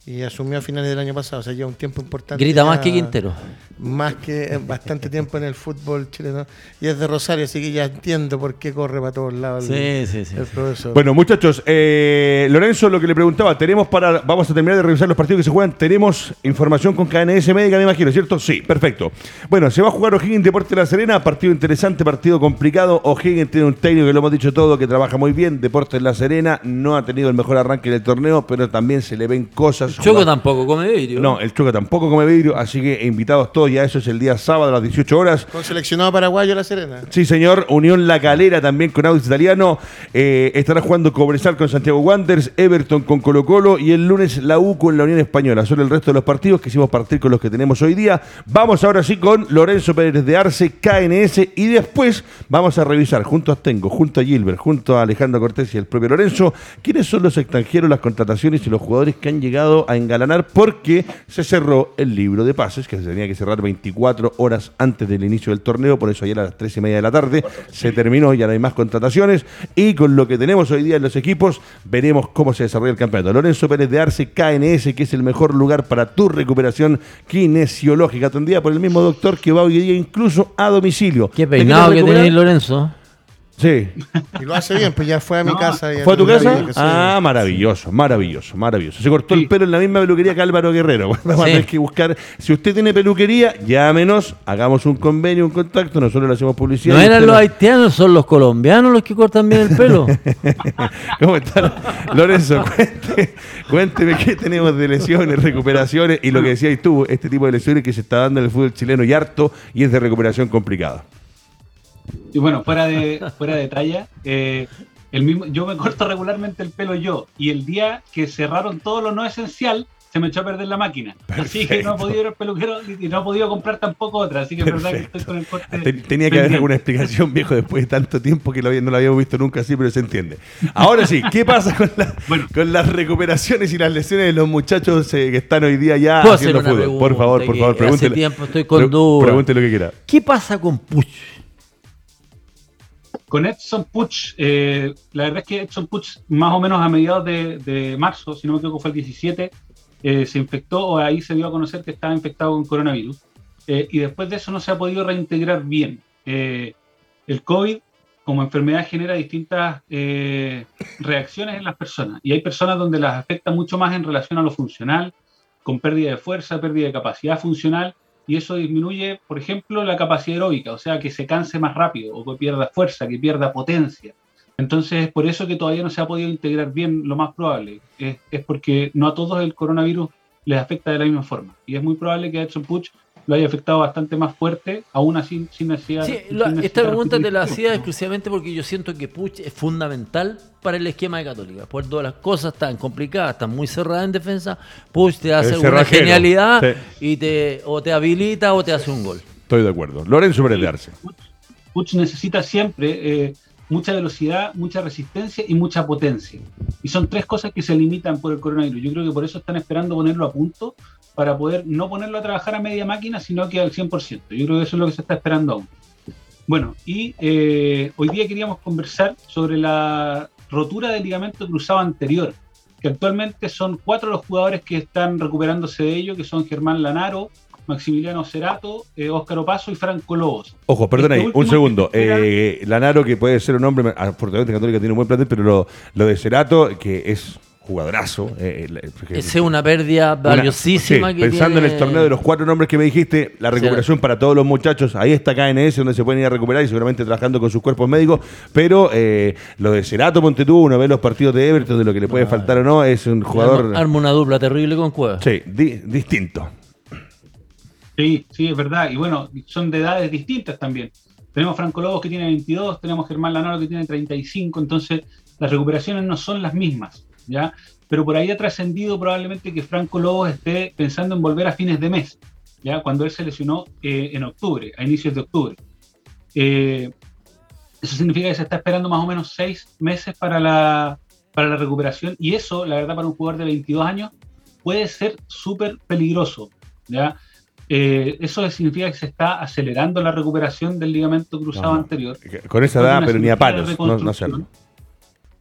y asumió a finales del año pasado, o sea, lleva un tiempo importante. Grita más que Quintero. Más que bastante tiempo en el fútbol chileno. Y es de Rosario, así que ya entiendo por qué corre para todos lados sí, sí, sí. Bueno, muchachos, eh, Lorenzo, lo que le preguntaba, tenemos para, vamos a terminar de revisar los partidos que se juegan, tenemos información con KNS Médica, me imagino, ¿cierto? Sí, perfecto. Bueno, se va a jugar O'Higgins Deporte de la Serena, partido interesante, partido complicado. O'Higgins tiene un técnico que lo hemos dicho todo, que trabaja muy bien, Deportes de la Serena, no ha tenido el mejor arranque del torneo, pero también se le ven cosas Choco tampoco come vidrio. No, el Choco tampoco come vidrio, así que invitados todos, ya eso es el día sábado a las 18 horas. Con seleccionado paraguayo La Serena. Sí, señor. Unión La Calera también con Audis Italiano. Eh, estará jugando Cobresal con Santiago Wanderers, Everton con Colo Colo y el lunes la U con la Unión Española. Son el resto de los partidos que hicimos partir con los que tenemos hoy día. Vamos ahora sí con Lorenzo Pérez de Arce, KNS y después vamos a revisar junto a Tengo, junto a Gilbert, junto a Alejandro Cortés y el propio Lorenzo, quiénes son los extranjeros, las contrataciones y los jugadores que han llegado a engalar porque se cerró el libro de pases, que se tenía que cerrar 24 horas antes del inicio del torneo, por eso ayer a las 3 y media de la tarde se terminó, ya no hay más contrataciones, y con lo que tenemos hoy día en los equipos, veremos cómo se desarrolla el campeonato. Lorenzo Pérez de Arce, KNS, que es el mejor lugar para tu recuperación kinesiológica, atendida por el mismo doctor que va hoy día incluso a domicilio. Qué peinado que tenéis, Lorenzo. Sí. Y lo hace bien, pues ya fue a mi casa. ¿Fue a tu casa? ah, maravilloso, maravilloso, maravilloso. Se cortó el pelo en la misma peluquería que Álvaro Guerrero. Vamos tener que buscar. Si usted tiene peluquería, llámenos, hagamos un convenio, un contacto, nosotros le hacemos publicidad. No eran los haitianos, son los colombianos los que cortan bien el pelo. ¿Cómo están? Lorenzo, cuénteme qué tenemos de lesiones, recuperaciones y lo que decías tú, este tipo de lesiones que se está dando en el fútbol chileno y harto y es de recuperación complicada. Y bueno, fuera de, fuera de talla, eh, el mismo, yo me corto regularmente el pelo yo, y el día que cerraron todo lo no esencial, se me echó a perder la máquina. Así que no he podido ir al peluquero y no he podido comprar tampoco otra. Así que es verdad que estoy con el corte. Tenía que haber alguna explicación, viejo, después de tanto tiempo que no lo habíamos visto nunca así, pero se entiende. Ahora sí, ¿qué pasa con, con las recuperaciones y las lesiones de los muchachos eh, que están hoy día ya haciendo fútbol? Por favor, por favor, pregúntele. Hace tiempo estoy con dudas. Pregúntele lo que quiera. ¿Qué pasa con Puch? Con Edson Puch, eh, la verdad es que Edson Puch, más o menos a mediados de, de marzo, si no me equivoco, fue el 17 eh, se infectó o ahí se dio a conocer que estaba infectado con coronavirus. Eh, y después de eso no se ha podido reintegrar bien. Eh, el COVID como enfermedad genera distintas reacciones en las personas y hay personas donde las afecta mucho más en relación a lo funcional, con pérdida de fuerza, pérdida de capacidad funcional y eso disminuye, por ejemplo, la capacidad aeróbica, o sea, que se canse más rápido o que pierda fuerza, que pierda potencia. Entonces, es por eso que todavía no se ha podido integrar bien, lo más probable. Es, porque no a todos el coronavirus les afecta de la misma forma. Y es muy probable que a Edson lo haya afectado bastante más fuerte, aún así sin necesidad. Sí, esta pregunta te la hacía exclusivamente porque yo siento que Puch es fundamental para el esquema de Católica. Por todas las cosas están complicadas, están muy cerradas en defensa, Puch te hace una genialidad y te o te habilita o te hace un gol. Estoy de acuerdo. Lorenzo Pérez Puch, necesita siempre eh, mucha velocidad, mucha resistencia y mucha potencia. Y son tres cosas que se limitan por el coronavirus. Yo creo que por eso están esperando ponerlo a punto para poder no ponerlo a trabajar a media máquina, sino que al 100%. Yo creo que eso es lo que se está esperando aún. Bueno, y eh, hoy día queríamos conversar sobre la rotura del ligamento cruzado anterior, que actualmente son cuatro los jugadores que están recuperándose de ello, que son Germán Lanaro, Maximiliano Cerato, eh, Óscar Opaso y Franco Lobos. Ojo, perdón este ahí, un segundo. Eh, Lanaro, que puede ser un hombre, afortunadamente Católica tiene un buen plantel, pero lo, lo de Cerato, que es jugadorazo. Eh, es una pérdida valiosísima. pensando en el torneo de los cuatro nombres que me dijiste, la recuperación para todos los muchachos, ahí está KNS donde se pueden ir a recuperar y seguramente trabajando con sus cuerpos médicos, pero eh, lo de Cerato Montetú, uno ve los partidos de Everton, de lo que le puede faltar o no, es un jugador... Arma una dupla terrible con Cueva. Sí, distinto. Sí, sí, es verdad. Y bueno, son de edades distintas también. Tenemos Franco Lobos que tiene 22, tenemos Germán Lanaro que tiene 35, entonces las recuperaciones no son las mismas, ¿ya? Pero por ahí ha trascendido probablemente que Franco Lobos esté pensando en volver a fines de mes, ¿ya? Cuando él se lesionó eh, en octubre, a inicios de octubre. Eh, eso significa que se está esperando más o menos seis meses para la, para la recuperación y eso, la verdad, para un jugador de 22 años puede ser súper peligroso, ¿ya? Eh, eso significa que se está acelerando la recuperación del ligamento cruzado anterior. Con esa edad, pero ni a palos, no, hacerlo.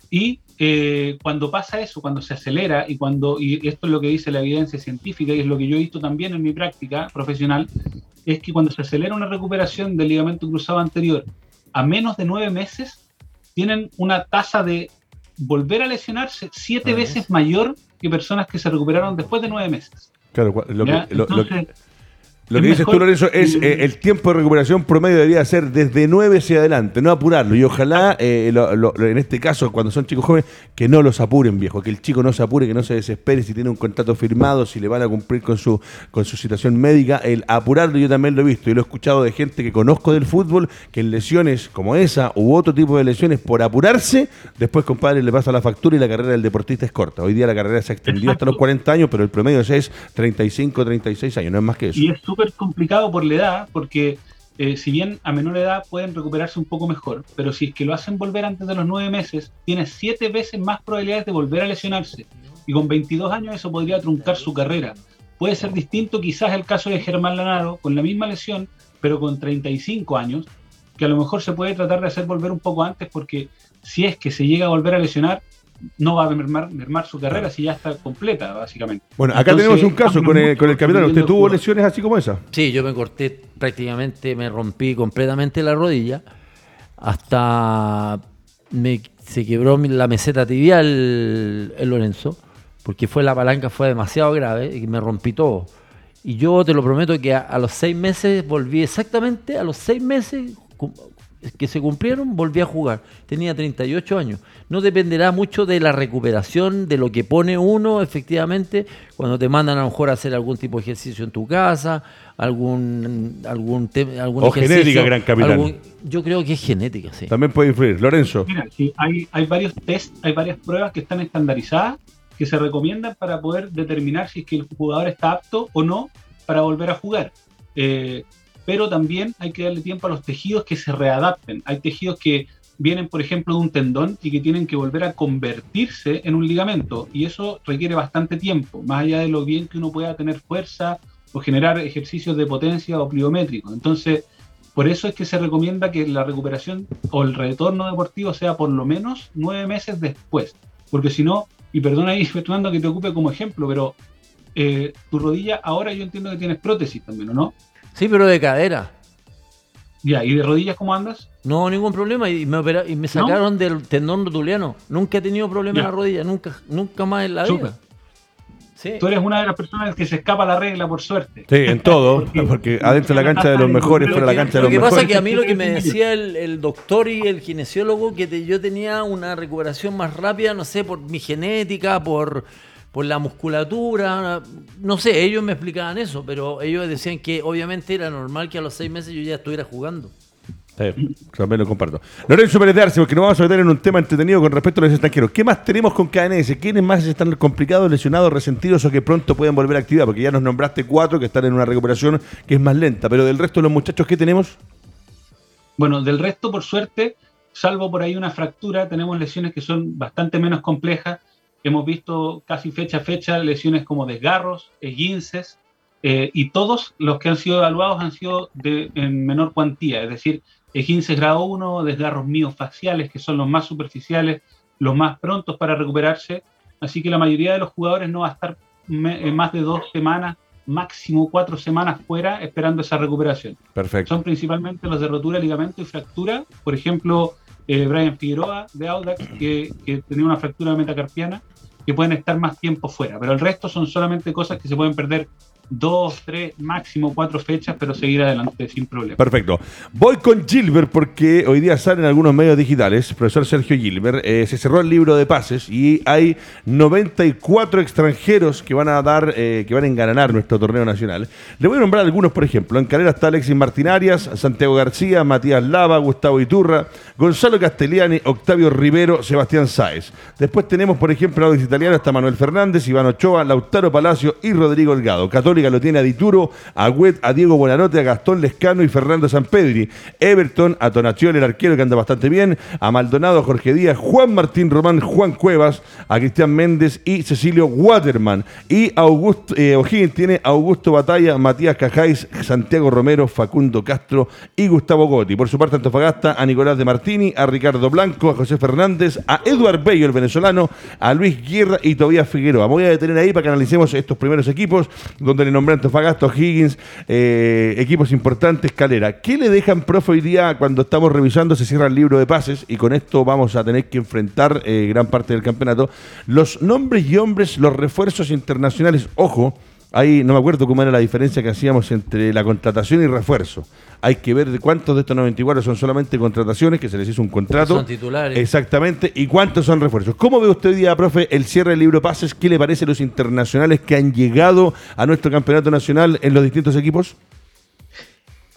Y eh, cuando pasa eso, cuando se acelera y cuando, y esto es lo que dice la evidencia científica y es lo que yo he visto también en mi práctica profesional, es que cuando se acelera una recuperación del ligamento cruzado anterior a menos de nueve meses, tienen una tasa de volver a lesionarse siete veces mayor que personas que se recuperaron después de nueve meses. Claro, lo, que, lo que dices tú, Lorenzo, es eh, el tiempo de recuperación promedio debería ser desde 9 hacia adelante, no apurarlo. Y ojalá, eh, en este caso, cuando son chicos jóvenes, que no los apuren, viejo, que el chico no se apure, que no se desespere si tiene un contrato firmado, si le van a cumplir con su, con su situación médica. El apurarlo yo también lo he visto y lo he escuchado de gente que conozco del fútbol, que en lesiones como esa u otro tipo de lesiones, por apurarse, después, compadre, le pasa la factura y la carrera del deportista es corta. Hoy día la carrera se ha extendido hasta los 40 años, pero el promedio es 35, 36 años, no es más que eso súper complicado por la edad, porque eh, si bien a menor edad pueden recuperarse un poco mejor, pero si es que lo hacen volver antes de los nueve meses, tiene siete veces más probabilidades de volver a lesionarse. Y con 22 años eso podría truncar su carrera. Puede ser distinto quizás el caso de Germán Lanaro, con la misma lesión, pero con 35 años, que a lo mejor se puede tratar de hacer volver un poco antes, porque si es que se llega a volver a lesionar, no va a mermar, su carrera si ya está completa, básicamente. Bueno, acá tenemos un caso con el, con el capitán. ¿Usted tuvo lesiones así como esa? Sí, yo me corté prácticamente, me rompí completamente la rodilla. Hasta me, se quebró la meseta tibial el Lorenzo, porque fue la palanca fue demasiado grave y me rompí todo. Y yo te lo prometo que a, los seis meses volví exactamente, a los seis meses que se cumplieron, volví a jugar. Tenía 38 años. No dependerá mucho de la recuperación, de lo que pone uno, efectivamente, cuando te mandan a lo mejor a hacer algún tipo de ejercicio en tu casa, algún algún algún o genética gran capitán. yo creo que es genética sí. También puede influir. Lorenzo. Mira sí, hay, hay varios test hay varias pruebas que están estandarizadas que se recomiendan para poder determinar si es que el jugador está apto o no para volver a jugar. Eh, pero también hay que darle tiempo a los tejidos que se readapten hay tejidos que vienen por ejemplo de un tendón y que tienen que volver a convertirse en un ligamento y eso requiere bastante tiempo más allá de lo bien que uno pueda tener fuerza o generar ejercicios de potencia o pliométricos. Entonces, por eso es que se recomienda que la recuperación o el retorno deportivo sea por lo menos nueve meses después. Porque si no, y perdona ahí, Fernando, que te ocupe como ejemplo, pero eh, tu rodilla ahora yo entiendo que tienes prótesis también, ¿o no? Sí, pero de cadera. Ya, ¿y de rodillas cómo andas? No, ningún problema. Y me, y me sacaron del tendón rotuliano. Nunca he tenido problema en la rodilla, nunca, nunca más en la vida. Tú eres una de las personas que se escapa la regla por suerte. Sí, en todo, porque, adentro de la cancha de los mejores, fuera de la cancha de los mejores. Lo que pasa es que a mí lo que me decía el, doctor y el kinesiólogo, que yo tenía una recuperación más rápida, no sé, por mi genética, por, por la musculatura, no sé, ellos me explicaban eso, pero ellos decían que obviamente era normal que a los seis meses yo ya estuviera jugando. Sí, también lo comparto. Lorenzo Pérez de Arce, porque nos vamos a meter en un tema entretenido con respecto a los extranjeros. ¿Qué más tenemos con KNS? ¿Quiénes más están complicados, lesionados, resentidos o que pronto pueden volver a actividad? Porque ya nos nombraste cuatro que están en una recuperación que es más lenta, pero del resto de los muchachos, ¿qué tenemos? Bueno, del resto, por suerte, salvo por ahí una fractura, tenemos lesiones que son bastante menos complejas. Hemos visto casi fecha a fecha lesiones como desgarros, esguinces, eh, y todos los que han sido evaluados han sido de, en menor cuantía, es decir, 15 grado 1, desgarros faciales que son los más superficiales, los más prontos para recuperarse. Así que la mayoría de los jugadores no va a estar eh, más de dos semanas, máximo cuatro semanas fuera esperando esa recuperación. Perfecto. Son principalmente los de rotura, ligamento y fractura. Por ejemplo, eh, Brian Figueroa de Audax, que, que tenía una fractura metacarpiana, que pueden estar más tiempo fuera. Pero el resto son solamente cosas que se pueden perder dos, tres, máximo cuatro fechas, pero seguir adelante sin problema. Perfecto. Voy con Gilbert porque hoy día salen algunos medios digitales. Profesor Sergio Gilbert, eh, se cerró el libro de pases y hay 94 extranjeros que van a dar, eh, que van a engalanar nuestro torneo nacional. Le voy a nombrar algunos, por ejemplo. En carrera está Alexis Martinarias, Santiago García, Matías Lava, Gustavo Iturra, Gonzalo Castellani, Octavio Rivero, Sebastián Sáez. Después tenemos, por ejemplo, a los italianos, está Manuel Fernández, Iván Ochoa, Lautaro Palacio y Rodrigo Lo tiene a Dituro, a Wet, a Diego Buenanote, a Gastón Lescano y Fernando Sampedri. Everton, a Tonación, el arquero que anda bastante bien, a Maldonado, a Jorge Díaz, Juan Martín Román, Juan Cuevas, a Cristian Méndez y Cecilio Waterman. Y Augusto, eh, O'Higgins tiene a Augusto Batalla, Matías Cajáis, Santiago Romero, Facundo Castro y Gustavo Gotti. Por su parte, Antofagasta, a Nicolás de Martini, a Ricardo Blanco, a José Fernández, a Eduard Bello, el venezolano, a Luis Guerra y Tobías Figueroa. Voy a detener ahí para que analicemos estos primeros equipos, donde le nombré Antofagasta, Higgins, eh, equipos importantes, Calera. ¿Qué le dejan, profe, hoy día cuando estamos revisando, se cierra el libro de pases y con esto vamos a tener que enfrentar eh, gran parte del campeonato? Los nombres y hombres, los refuerzos internacionales, ojo, Ahí no me acuerdo cómo era la diferencia que hacíamos entre la contratación y refuerzo. Hay que ver cuántos de estos 94 son solamente contrataciones, que se les hizo un contrato. Son titulares. Exactamente. ¿Y cuántos son refuerzos? ¿Cómo ve usted hoy día, profe, el cierre del libro pases? ¿Qué le parece a los internacionales que han llegado a nuestro campeonato nacional en los distintos equipos?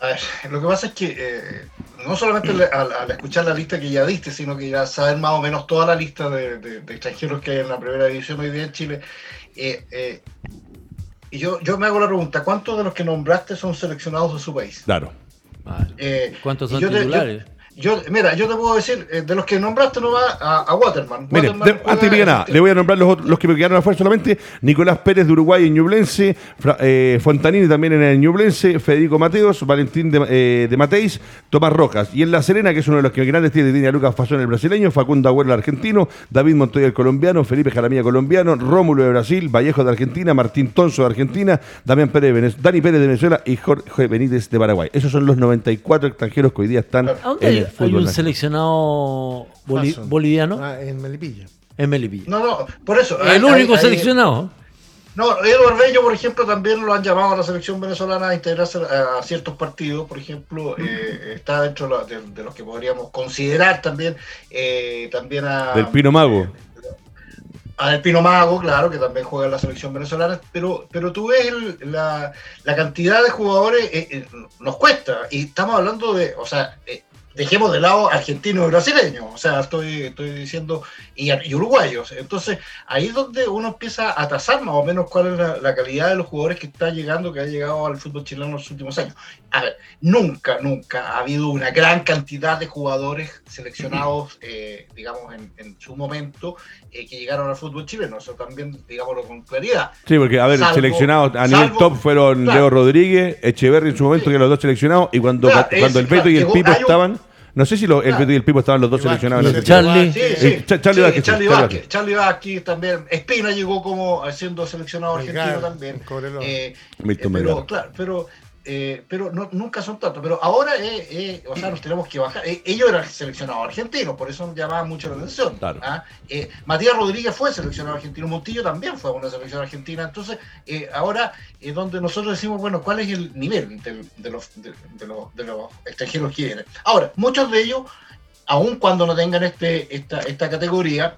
A ver, lo que pasa es que eh, no solamente al, escuchar la lista que ya diste, sino que ya saber más o menos toda la lista de, extranjeros que hay en la primera división hoy día en Chile, eh, eh, y yo, yo me hago la pregunta, ¿cuántos de los que nombraste son seleccionados de su país? Claro. Eh, ¿Cuántos son titulares? Yo, mira, yo te puedo decir, eh, de los que nombraste no va a, Waterman. Mire, antes de nada, le voy a nombrar los, los que me quedaron afuera solamente. Nicolás Pérez de Uruguay en Ñublense, eh, Fontanini también en el Ñublense, Federico Mateos, Valentín de, eh, de, Mateis, Tomás Rojas. Y en La Serena, que es uno de los que grandes tiene, tiene a Lucas Fasón el brasileño, Facundo Agüero el argentino, David Montoya el colombiano, Felipe Jaramilla colombiano, Rómulo de Brasil, Vallejo de Argentina, Martín Tonso de Argentina, Damián Pérez de Venezuela, Dani Pérez de Venezuela y Jorge Benítez de Paraguay. Esos son los 94 extranjeros que hoy día están en el fútbol boliviano. Ah, en Melipilla. En Melipilla. No, no, por eso. El único seleccionado. No, Eduardo Bello, por ejemplo, también lo han llamado a la selección venezolana a integrarse a, ciertos partidos, por ejemplo, eh, está dentro de, los que podríamos considerar también, eh, también a... Del Pino Mago. A Del Pino Mago, claro, que también juega en la selección venezolana, pero, pero tú ves la, cantidad de jugadores, eh, nos cuesta, y estamos hablando de, o sea, dejemos de lado argentinos y brasileños, o sea, estoy, estoy diciendo, y, uruguayos. Entonces, ahí es donde uno empieza a tasar más o menos cuál es la, calidad de los jugadores que está llegando, que ha llegado al fútbol chileno en los últimos años. A ver, nunca, nunca ha habido una gran cantidad de jugadores seleccionados, eh, digamos, en, su momento, eh, que llegaron al fútbol chileno. Eso también, digámoslo con claridad. Sí, porque, a ver, seleccionados a nivel top fueron Leo Rodríguez, Echeverri en su momento, que los dos seleccionados, y cuando, cuando el Beto y el Pipo estaban no sé si lo, el Beto y el Pipo estaban los dos seleccionados. En Charlie. Sí, sí. Charlie, Vázquez, Charlie, Vázquez, Charlie Vázquez también. Espina llegó como siendo seleccionado argentino también. Eh, eh, pero, claro, pero eh, pero no, nunca son tantos. Pero ahora, eh, eh, o sea, nos tenemos que bajar. ellos eran seleccionados argentinos, por eso llamaban mucho la atención. ¿ah? Matías Rodríguez fue seleccionado argentino, Montillo también fue una selección argentina. Entonces, ahora es donde nosotros decimos, bueno, ¿cuál es el nivel de, los, de, los, de los extranjeros que vienen? Ahora, muchos de ellos, aun cuando no tengan este, esta, esta categoría,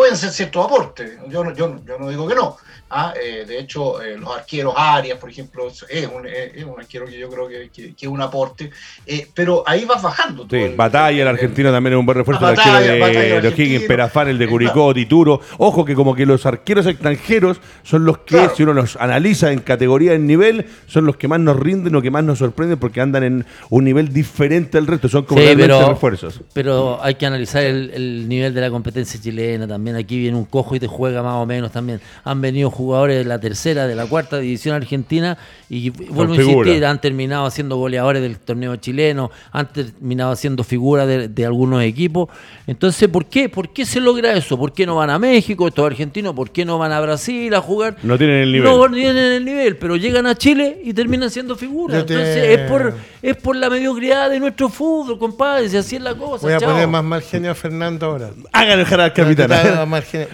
pueden ser cierto aporte. Yo, yo, yo no digo que no. ¿ah? Eh, de hecho, eh, los arqueros Arias, por ejemplo, es un, es un, arquero que yo creo que, que, es un aporte. Eh, pero ahí vas bajando. Sí, Batalla, el, argentino también es un buen refuerzo. el arquero de, los Higgins, Perafán, el de Curicó, Tituro. Ojo que como que los arqueros extranjeros son los que, si uno los analiza en categoría, en nivel, son los que más nos rinden o que más nos sorprenden porque andan en un nivel diferente al resto. Son como realmente refuerzos. Pero hay que analizar el, el nivel de la competencia chilena también también aquí viene un cojo y te juega más o menos también. Han venido jugadores de la tercera, de la cuarta división argentina y vuelvo a insistir, han terminado siendo goleadores del torneo chileno, han terminado siendo figuras de, algunos equipos. Entonces, ¿por qué? ¿Por qué se logra eso? ¿Por qué no van a México estos argentinos? ¿Por qué no van a Brasil a jugar? No tienen el nivel. No tienen el nivel, pero llegan a Chile y terminan siendo figuras. Entonces, es por, es por la mediocridad de nuestro fútbol, compadre, si así es la cosa. Voy a poner más mal genio a Fernando ahora. Háganlo, capitán.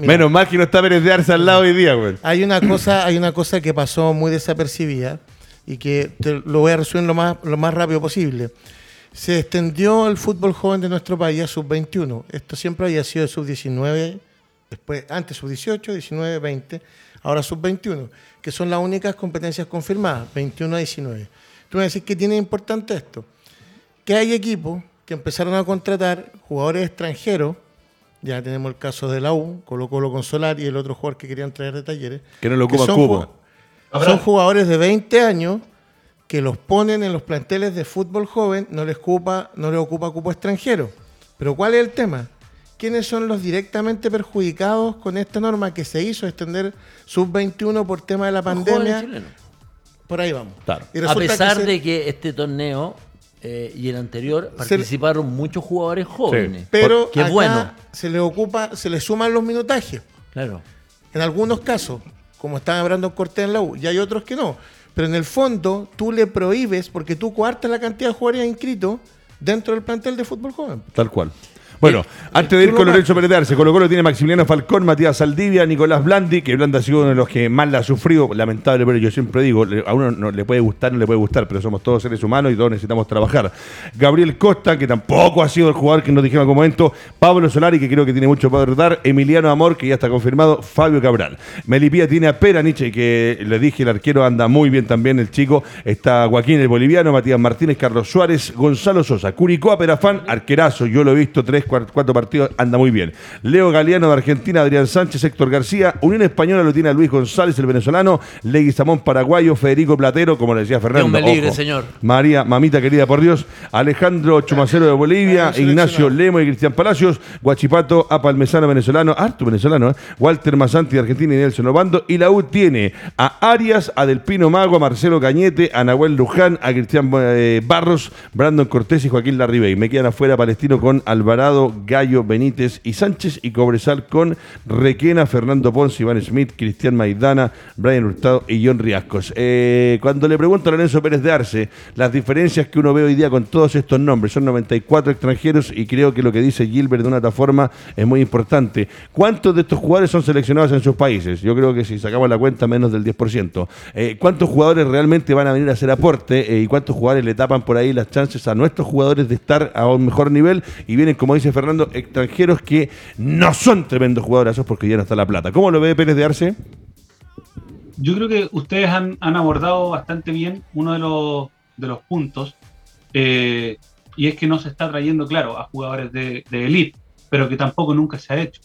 Menos mal que no está Pérez de Arce al lado hoy día, güey. Hay una cosa, hay una cosa que pasó muy desapercibida y que lo voy a resumir lo más, lo más rápido posible. Se extendió el fútbol joven de nuestro país a sub-21. Esto siempre había sido de sub-19, después, antes sub-18, 19, 20, ahora sub-21, que son las únicas competencias confirmadas, 21 a 19. Tú me decís que tiene importante esto, que hay equipos que empezaron a contratar jugadores extranjeros ya tenemos el caso de la U, Colo Colo con Solar y el otro jugador que querían traer de talleres. Que no lo ocupa Cubo. Son jugadores de 20 años que los ponen en los planteles de fútbol joven, no les ocupa, no les ocupa cupo extranjero. Pero ¿cuál es el tema? ¿Quiénes son los directamente perjudicados con esta norma que se hizo extender sub-21 por tema de la pandemia? Por ahí vamos. A pesar de que este torneo eh, y el anterior participaron muchos jugadores jóvenes. Pero que bueno. se le ocupa, se le suman los minutajes. Claro. En algunos casos, como están hablando Cortés en la U, y hay otros que no. Pero en el fondo, tú le prohíbes, porque tú coartas la cantidad de jugadores inscritos dentro del plantel de fútbol joven. Tal cual. Bueno, antes de ir con Lorenzo Pérez Arce, Colo Colo tiene Maximiliano Falcón, Matías Saldivia, Nicolás Blandi, que Blandi ha sido uno de los que más la ha sufrido, lamentable, pero yo siempre digo, a uno no le puede gustar, no le puede gustar, pero somos todos seres humanos y todos necesitamos trabajar. Gabriel Costa, que tampoco ha sido el jugador que nos dijeron en algún momento, Pablo Solari, que creo que tiene mucho para dar, Emiliano Amor, que ya está confirmado, Fabio Cabral. Melipía tiene a Pera Nietzsche, que le dije, el arquero anda muy bien también, el chico, está Joaquín el boliviano, Matías Martínez, Carlos Suárez, Gonzalo Sosa, Curicó, Perafán, arquerazo, yo lo he visto tres, cuatro partidos anda muy bien. Leo Galeano de Argentina, Adrián Sánchez, Héctor García. Unión Española lo tiene a Luis González, el venezolano. Legui Samón, paraguayo. Federico Platero, como le decía Fernando. Libre, señor. María, mamita querida por Dios. Alejandro Chumacero de Bolivia. Ignacio Lemo y Cristian Palacios. Guachipato, a Palmesano venezolano. Harto venezolano, ¿eh? Walter Mazanti de Argentina y Nelson Obando. Y la U tiene a Arias, a Del Pino Mago, a Marcelo Cañete, a Nahuel Luján, a Cristian eh, Barros, Brandon Cortés y Joaquín Larribey. Me quedan afuera Palestino con Alvarado Gallo, Benítez y Sánchez y Cobresal con Requena, Fernando Ponce, Iván Smith, Cristian Maidana, Brian Hurtado y John Riascos. Eh, cuando le pregunto a Lorenzo Pérez de Arce las diferencias que uno ve hoy día con todos estos nombres, son 94 extranjeros y creo que lo que dice Gilbert de una otra forma es muy importante. ¿Cuántos de estos jugadores son seleccionados en sus países? Yo creo que si sacamos la cuenta, menos del 10%. Eh, ¿Cuántos jugadores realmente van a venir a hacer aporte eh, y cuántos jugadores le tapan por ahí las chances a nuestros jugadores de estar a un mejor nivel? Y vienen, como dice Fernando, extranjeros que no son tremendos jugadores porque ya no está la plata. ¿Cómo lo ve Pérez de Arce? Yo creo que ustedes han, abordado bastante bien uno de los, de los puntos, eh, y es que no se está trayendo, claro, a jugadores de, de elite, pero que tampoco nunca se ha hecho.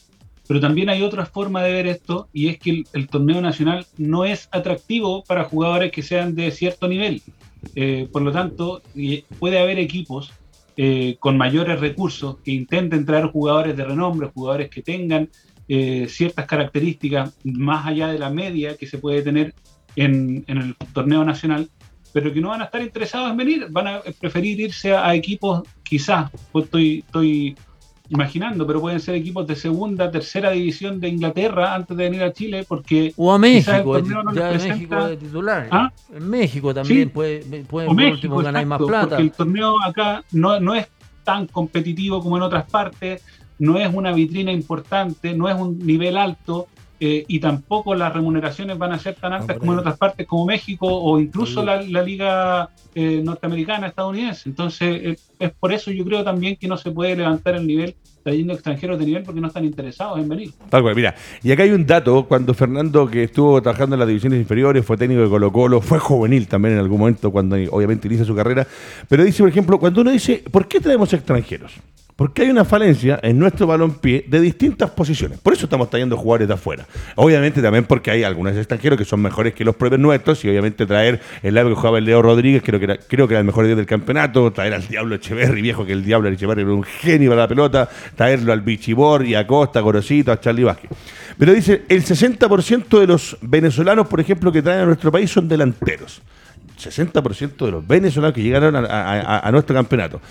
Pero también hay otra forma de ver esto y es que el, torneo nacional no es atractivo para jugadores que sean de cierto nivel. Eh, por lo tanto, puede haber equipos eh, con mayores recursos que intenten traer jugadores de renombre, jugadores que tengan eh, ciertas características más allá de la media que se puede tener en, el torneo nacional, pero que no van a estar interesados en venir, van a preferir irse a, equipos, quizás, pues estoy, estoy imaginando, pero pueden ser equipos de segunda, tercera división de Inglaterra antes de venir a Chile, porque. O a México, ya México de titular. ¿Ah? En México también puede, puede por último ganar más plata. Porque el torneo acá no, no es tan competitivo como en otras partes, no es una vitrina importante, no es un nivel alto. Eh, y tampoco las remuneraciones van a ser tan altas como en otras partes como México o incluso la, liga eh, norteamericana, estadounidense. Entonces, eh, es por eso yo creo también que no se puede levantar el nivel trayendo extranjeros de nivel porque no están interesados en venir. Tal cual, mira, y acá hay un dato, cuando Fernando, que estuvo trabajando en las divisiones inferiores, fue técnico de Colo Colo, fue juvenil también en algún momento cuando obviamente inicia su carrera, pero dice, por ejemplo, cuando uno dice, ¿por qué traemos extranjeros? Porque hay una falencia en nuestro balompié de distintas posiciones. Por eso estamos trayendo jugadores de afuera. Obviamente también porque hay algunos extranjeros que son mejores que los propios nuestros y obviamente traer el lado que jugaba el Leo Rodríguez, creo que era, creo que era el mejor día del campeonato, traer al Diablo Echeverri, viejo que el Diablo Echeverri era un genio para la pelota, traerlo al Bichibor y a Costa, a Gorosito, a Charlie Vázquez. Pero dice, el 60% de los venezolanos, por ejemplo, que traen a nuestro país son delanteros. 60% de los venezolanos que llegaron a, nuestro campeonato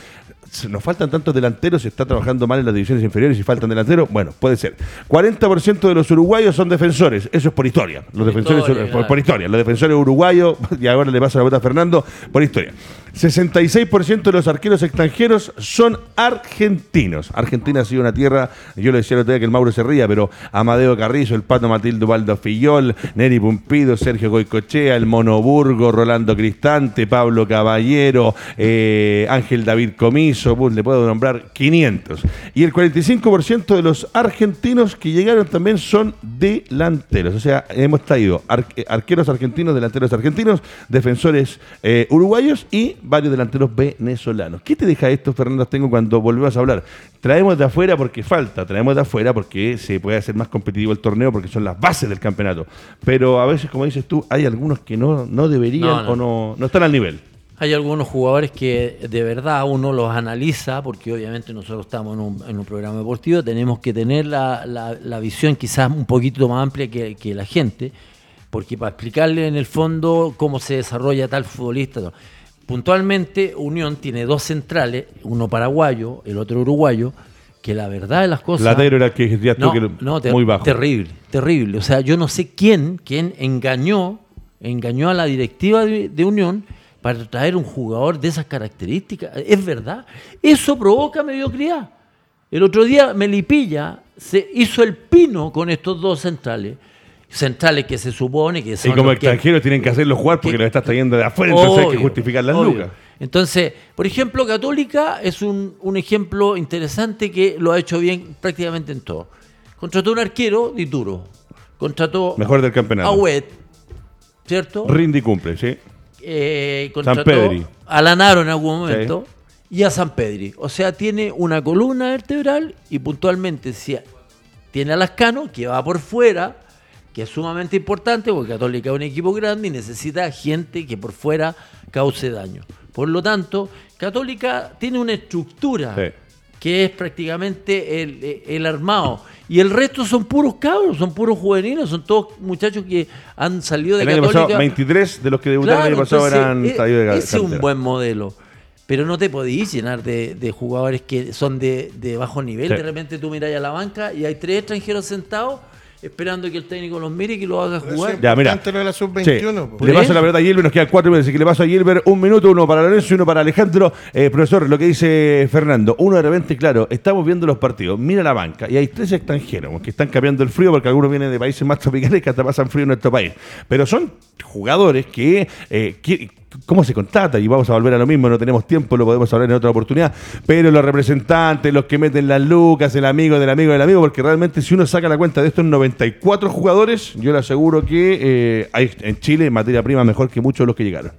nos faltan tantos delanteros, se está trabajando mal en las divisiones inferiores y faltan delanteros, bueno, puede ser. 40% de los uruguayos son defensores, eso es por historia. Los defensores por, historia, los defensores uruguayos, y ahora le pasa la vuelta a Fernando, por historia. 66% de los arqueros extranjeros son argentinos. Argentina ha sido una tierra, yo le decía el otro día que el Mauro se ría, pero Amadeo Carrizo, el Pato Matildo Baldo Fillol, Neri Pumpido, Sergio Goicochea, el Monoburgo, Rolando Cristante, Pablo Caballero, eh, Ángel David Comiso, le puedo nombrar 500. Y el 45% de los argentinos que llegaron también son delanteros. O sea, hemos traído arqueros argentinos, delanteros argentinos, defensores eh, uruguayos y varios delanteros venezolanos. ¿Qué te deja esto, Fernando Tengo, cuando volvemos a hablar? Traemos de afuera porque falta, traemos de afuera porque se puede hacer más competitivo el torneo, porque son las bases del campeonato. Pero a veces, como dices tú, hay algunos que no, no deberían o no, no están al nivel. Hay algunos jugadores que de verdad uno los analiza, porque obviamente nosotros estamos en un, en un programa deportivo, tenemos que tener la, la, visión quizás un poquito más amplia que, que, la gente, porque para explicarle en el fondo cómo se desarrolla tal futbolista, puntualmente Unión tiene dos centrales, uno paraguayo, el otro uruguayo, que la verdad de las cosas... La era que ya no, que muy bajo. Terrible, terrible. O sea, yo no sé quién, quién engañó, engañó a la directiva de, Unión para traer un jugador de esas características. Es verdad. Eso provoca mediocridad. El otro día Melipilla se hizo el pino con estos dos centrales centrales que se supone que son. Y como extranjeros tienen que hacerlo jugar porque lo estás trayendo de afuera, entonces hay que justificar las lucas. Entonces, por ejemplo, Católica es un, ejemplo interesante que lo ha hecho bien prácticamente en todo. Contrató un arquero, Dituro. Contrató Mejor del campeonato. a Wet, ¿cierto? Rinde y cumple, sí. Eh, contrató a Lanaro en algún momento y a San Pedri. O sea, tiene una columna vertebral y puntualmente si tiene a Lascano, que va por fuera, que es sumamente importante porque Católica es un equipo grande y necesita gente que por fuera cause daño. Por lo tanto, Católica tiene una estructura que es prácticamente el, armado. Y el resto son puros cabros, son puros juveniles, son todos muchachos que han salido de el Católica. Pasado, 23 de los que debutaron el año pasado eran e, salidos de Ese es un buen modelo. pero no te podís llenar de, jugadores que son de, bajo nivel. De repente tú miras a la banca y hay tres extranjeros sentados esperando que el técnico los mire y que lo haga jugar. Ya, mira. de la sub-21. Le paso la pelota a Gilbert, nos quedan cuatro minutos, así que le paso a Gilbert un minuto, uno para Lorenzo y uno para Alejandro. Eh, profesor, lo que dice Fernando, uno de repente, claro, estamos viendo los partidos, mira la banca y hay tres extranjeros que están cambiando el frío porque algunos vienen de países más tropicales que hasta pasan frío en nuestro país. Pero son jugadores que, eh, que cómo se contrata y vamos a volver a lo mismo, no tenemos tiempo, lo podemos hablar en otra oportunidad, pero los representantes, los que meten las lucas, el amigo del amigo del amigo, porque realmente si uno saca la cuenta de estos 94 jugadores, yo le aseguro que eh, hay en Chile materia prima mejor que muchos de los que llegaron.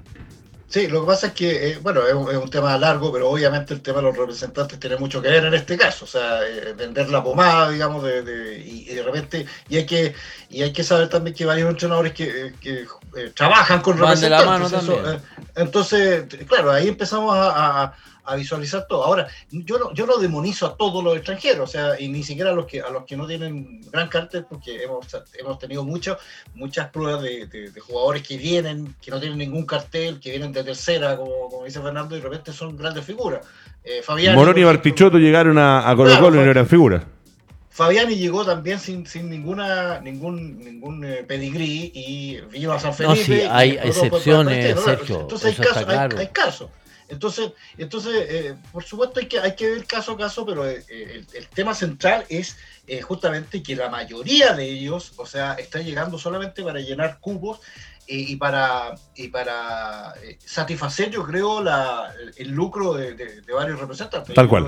Sí, lo que pasa es que, eh, bueno, es un, tema largo, pero obviamente el tema de los representantes tiene mucho que ver en este caso. O sea, eh, vender la pomada, digamos, de, y, de repente, y hay que y hay que saber también que varios entrenadores que, eh, trabajan con representantes. entonces, claro, ahí empezamos a a visualizar todo. Ahora, yo no, yo no demonizo a todos los extranjeros, o sea, y ni siquiera a los que, a los que no tienen gran cartel, porque hemos, hemos tenido mucho, muchas pruebas de, jugadores que vienen, que no tienen ningún cartel, que vienen de tercera, como, dice Fernando, y de repente son grandes figuras. Eh, Fabián, Moroni y Bartichotto llegaron a, a Colo Colo y no eran figuras. Fabiani llegó también sin, sin ninguna ningún ningún eh, pedigrí y vino a San Felipe. No, sí, hay excepciones, Sergio. Entonces hay casos, hay, hay casos. Entonces, entonces eh, por supuesto hay que, hay que ver caso a caso, pero eh, el, tema central es eh, justamente que la mayoría de ellos, o sea, están llegando solamente para llenar cubos y, para, y para eh, satisfacer, yo creo, la, el lucro de, varios representantes. Tal cual.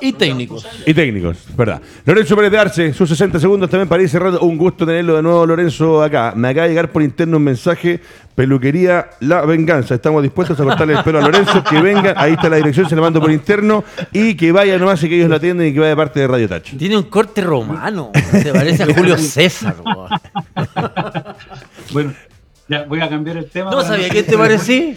y técnicos. Y técnicos, verdad. Lorenzo Pérez de Arce, sus 60 segundos también para ir cerrando. Un gusto tenerlo de nuevo, Lorenzo, acá. Me acaba de llegar por interno un mensaje. Peluquería La Venganza. Estamos dispuestos a cortarle el pelo a Lorenzo. Que venga, ahí está la dirección, se le mando por interno. Y que vaya nomás y que ellos la atienden y que vaya de parte de Radio Touch. Tiene un corte romano. Se parece a Julio César. bueno, ya, voy a cambiar el tema. No sabía qué te parecía.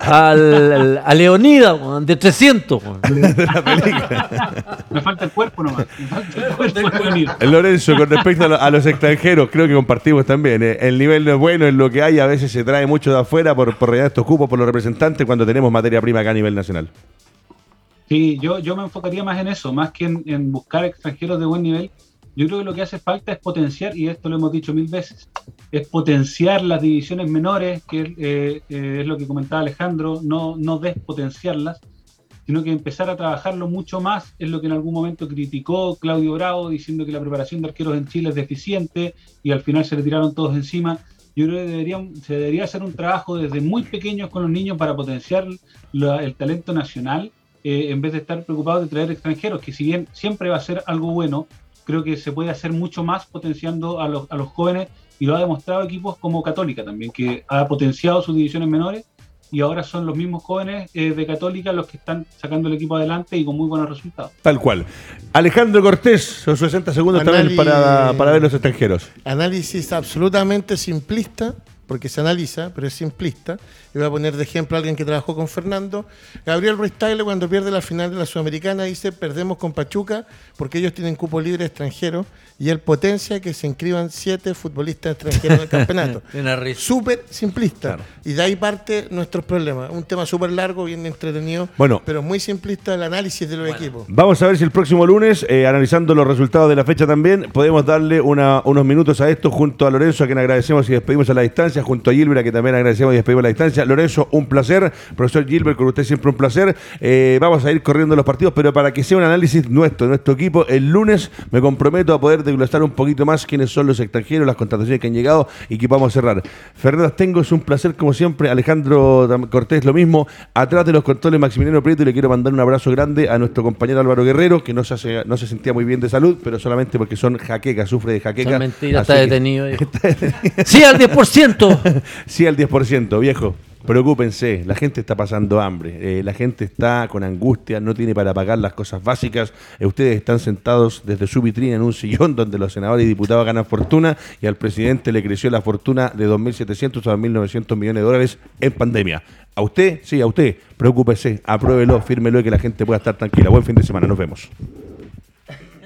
Al, a Leonida, de 300. Me falta el cuerpo nomás. Me falta el cuerpo Lorenzo, con respecto a, los extranjeros, creo que compartimos también. Eh, el nivel no es bueno, es lo que hay. A veces se trae mucho de afuera por, por rellenar estos cupos por los representantes cuando tenemos materia prima acá a nivel nacional. Sí, yo, yo me enfocaría más en eso, más que en buscar extranjeros de buen nivel yo creo que lo que hace falta es potenciar, y esto lo hemos dicho mil veces, es potenciar las divisiones menores, que eh, eh, es lo que comentaba Alejandro, no, no despotenciarlas, sino que empezar a trabajarlo mucho más, es lo que en algún momento criticó Claudio Bravo, diciendo que la preparación de arqueros en Chile es deficiente y al final se le tiraron todos encima. Yo creo que se debería hacer un trabajo desde muy pequeños con los niños para potenciar el talento nacional, eh, en vez de estar preocupado de traer extranjeros, que si bien siempre va a ser algo bueno, creo que se puede hacer mucho más potenciando a los, a los jóvenes y lo ha demostrado equipos como Católica también, que ha potenciado sus divisiones menores y ahora son los mismos jóvenes eh, de Católica los que están sacando el equipo adelante y con muy buenos resultados. Tal cual. Alejandro Cortés, son 60 segundos también para, para ver los extranjeros. Análisis absolutamente simplista, porque se analiza, pero es simplista. Y voy a poner de ejemplo a alguien que trabajó con Fernando. Gabriel Ruiz Tagle, cuando pierde la final de la Sudamericana, dice: Perdemos con Pachuca porque ellos tienen cupo libre extranjero y él potencia que se inscriban siete futbolistas extranjeros en el campeonato. súper simplista. Y de ahí parte nuestros problemas. Un tema súper largo, bien entretenido, bueno, pero muy simplista el análisis de los equipos. Vamos a ver si el próximo lunes, eh, analizando los resultados de la fecha también, podemos darle unos minutos a esto junto a Lorenzo, a quien agradecemos y despedimos a la distancia, junto a Gilbert, a quien también agradecemos y despedimos la distancia. Lorenzo, un placer. Profesor Gilbert, con usted siempre un placer. Eh, vamos a ir corriendo los partidos, pero para que sea un análisis nuestro, nuestro equipo, el lunes me comprometo a poder desglosar un poquito más quiénes son los extranjeros, las contrataciones que han llegado y que vamos a cerrar. Fernando Tengo, es un placer como siempre. Alejandro Cortés, lo mismo. Atrás de los controles, Maximiliano Prieto, y le quiero mandar un abrazo grande a nuestro compañero Álvaro Guerrero, que no se, hace, no se sentía muy bien de salud, pero solamente porque son jaquecas, sufre de jaqueca. mentira, está detenido. sí, al 10%. sí, al 10%, viejo. Preocúpense, la gente está pasando hambre, eh, la gente está con angustia, no tiene para pagar las cosas básicas. Eh, ustedes están sentados desde su vitrina en un sillón donde los senadores y diputados ganan fortuna y al presidente le creció la fortuna de 2.700 a 2.900 millones de dólares en pandemia. A usted, sí, a usted, preocúpese, apruébelo, fírmelo y que la gente pueda estar tranquila. Buen fin de semana, nos vemos.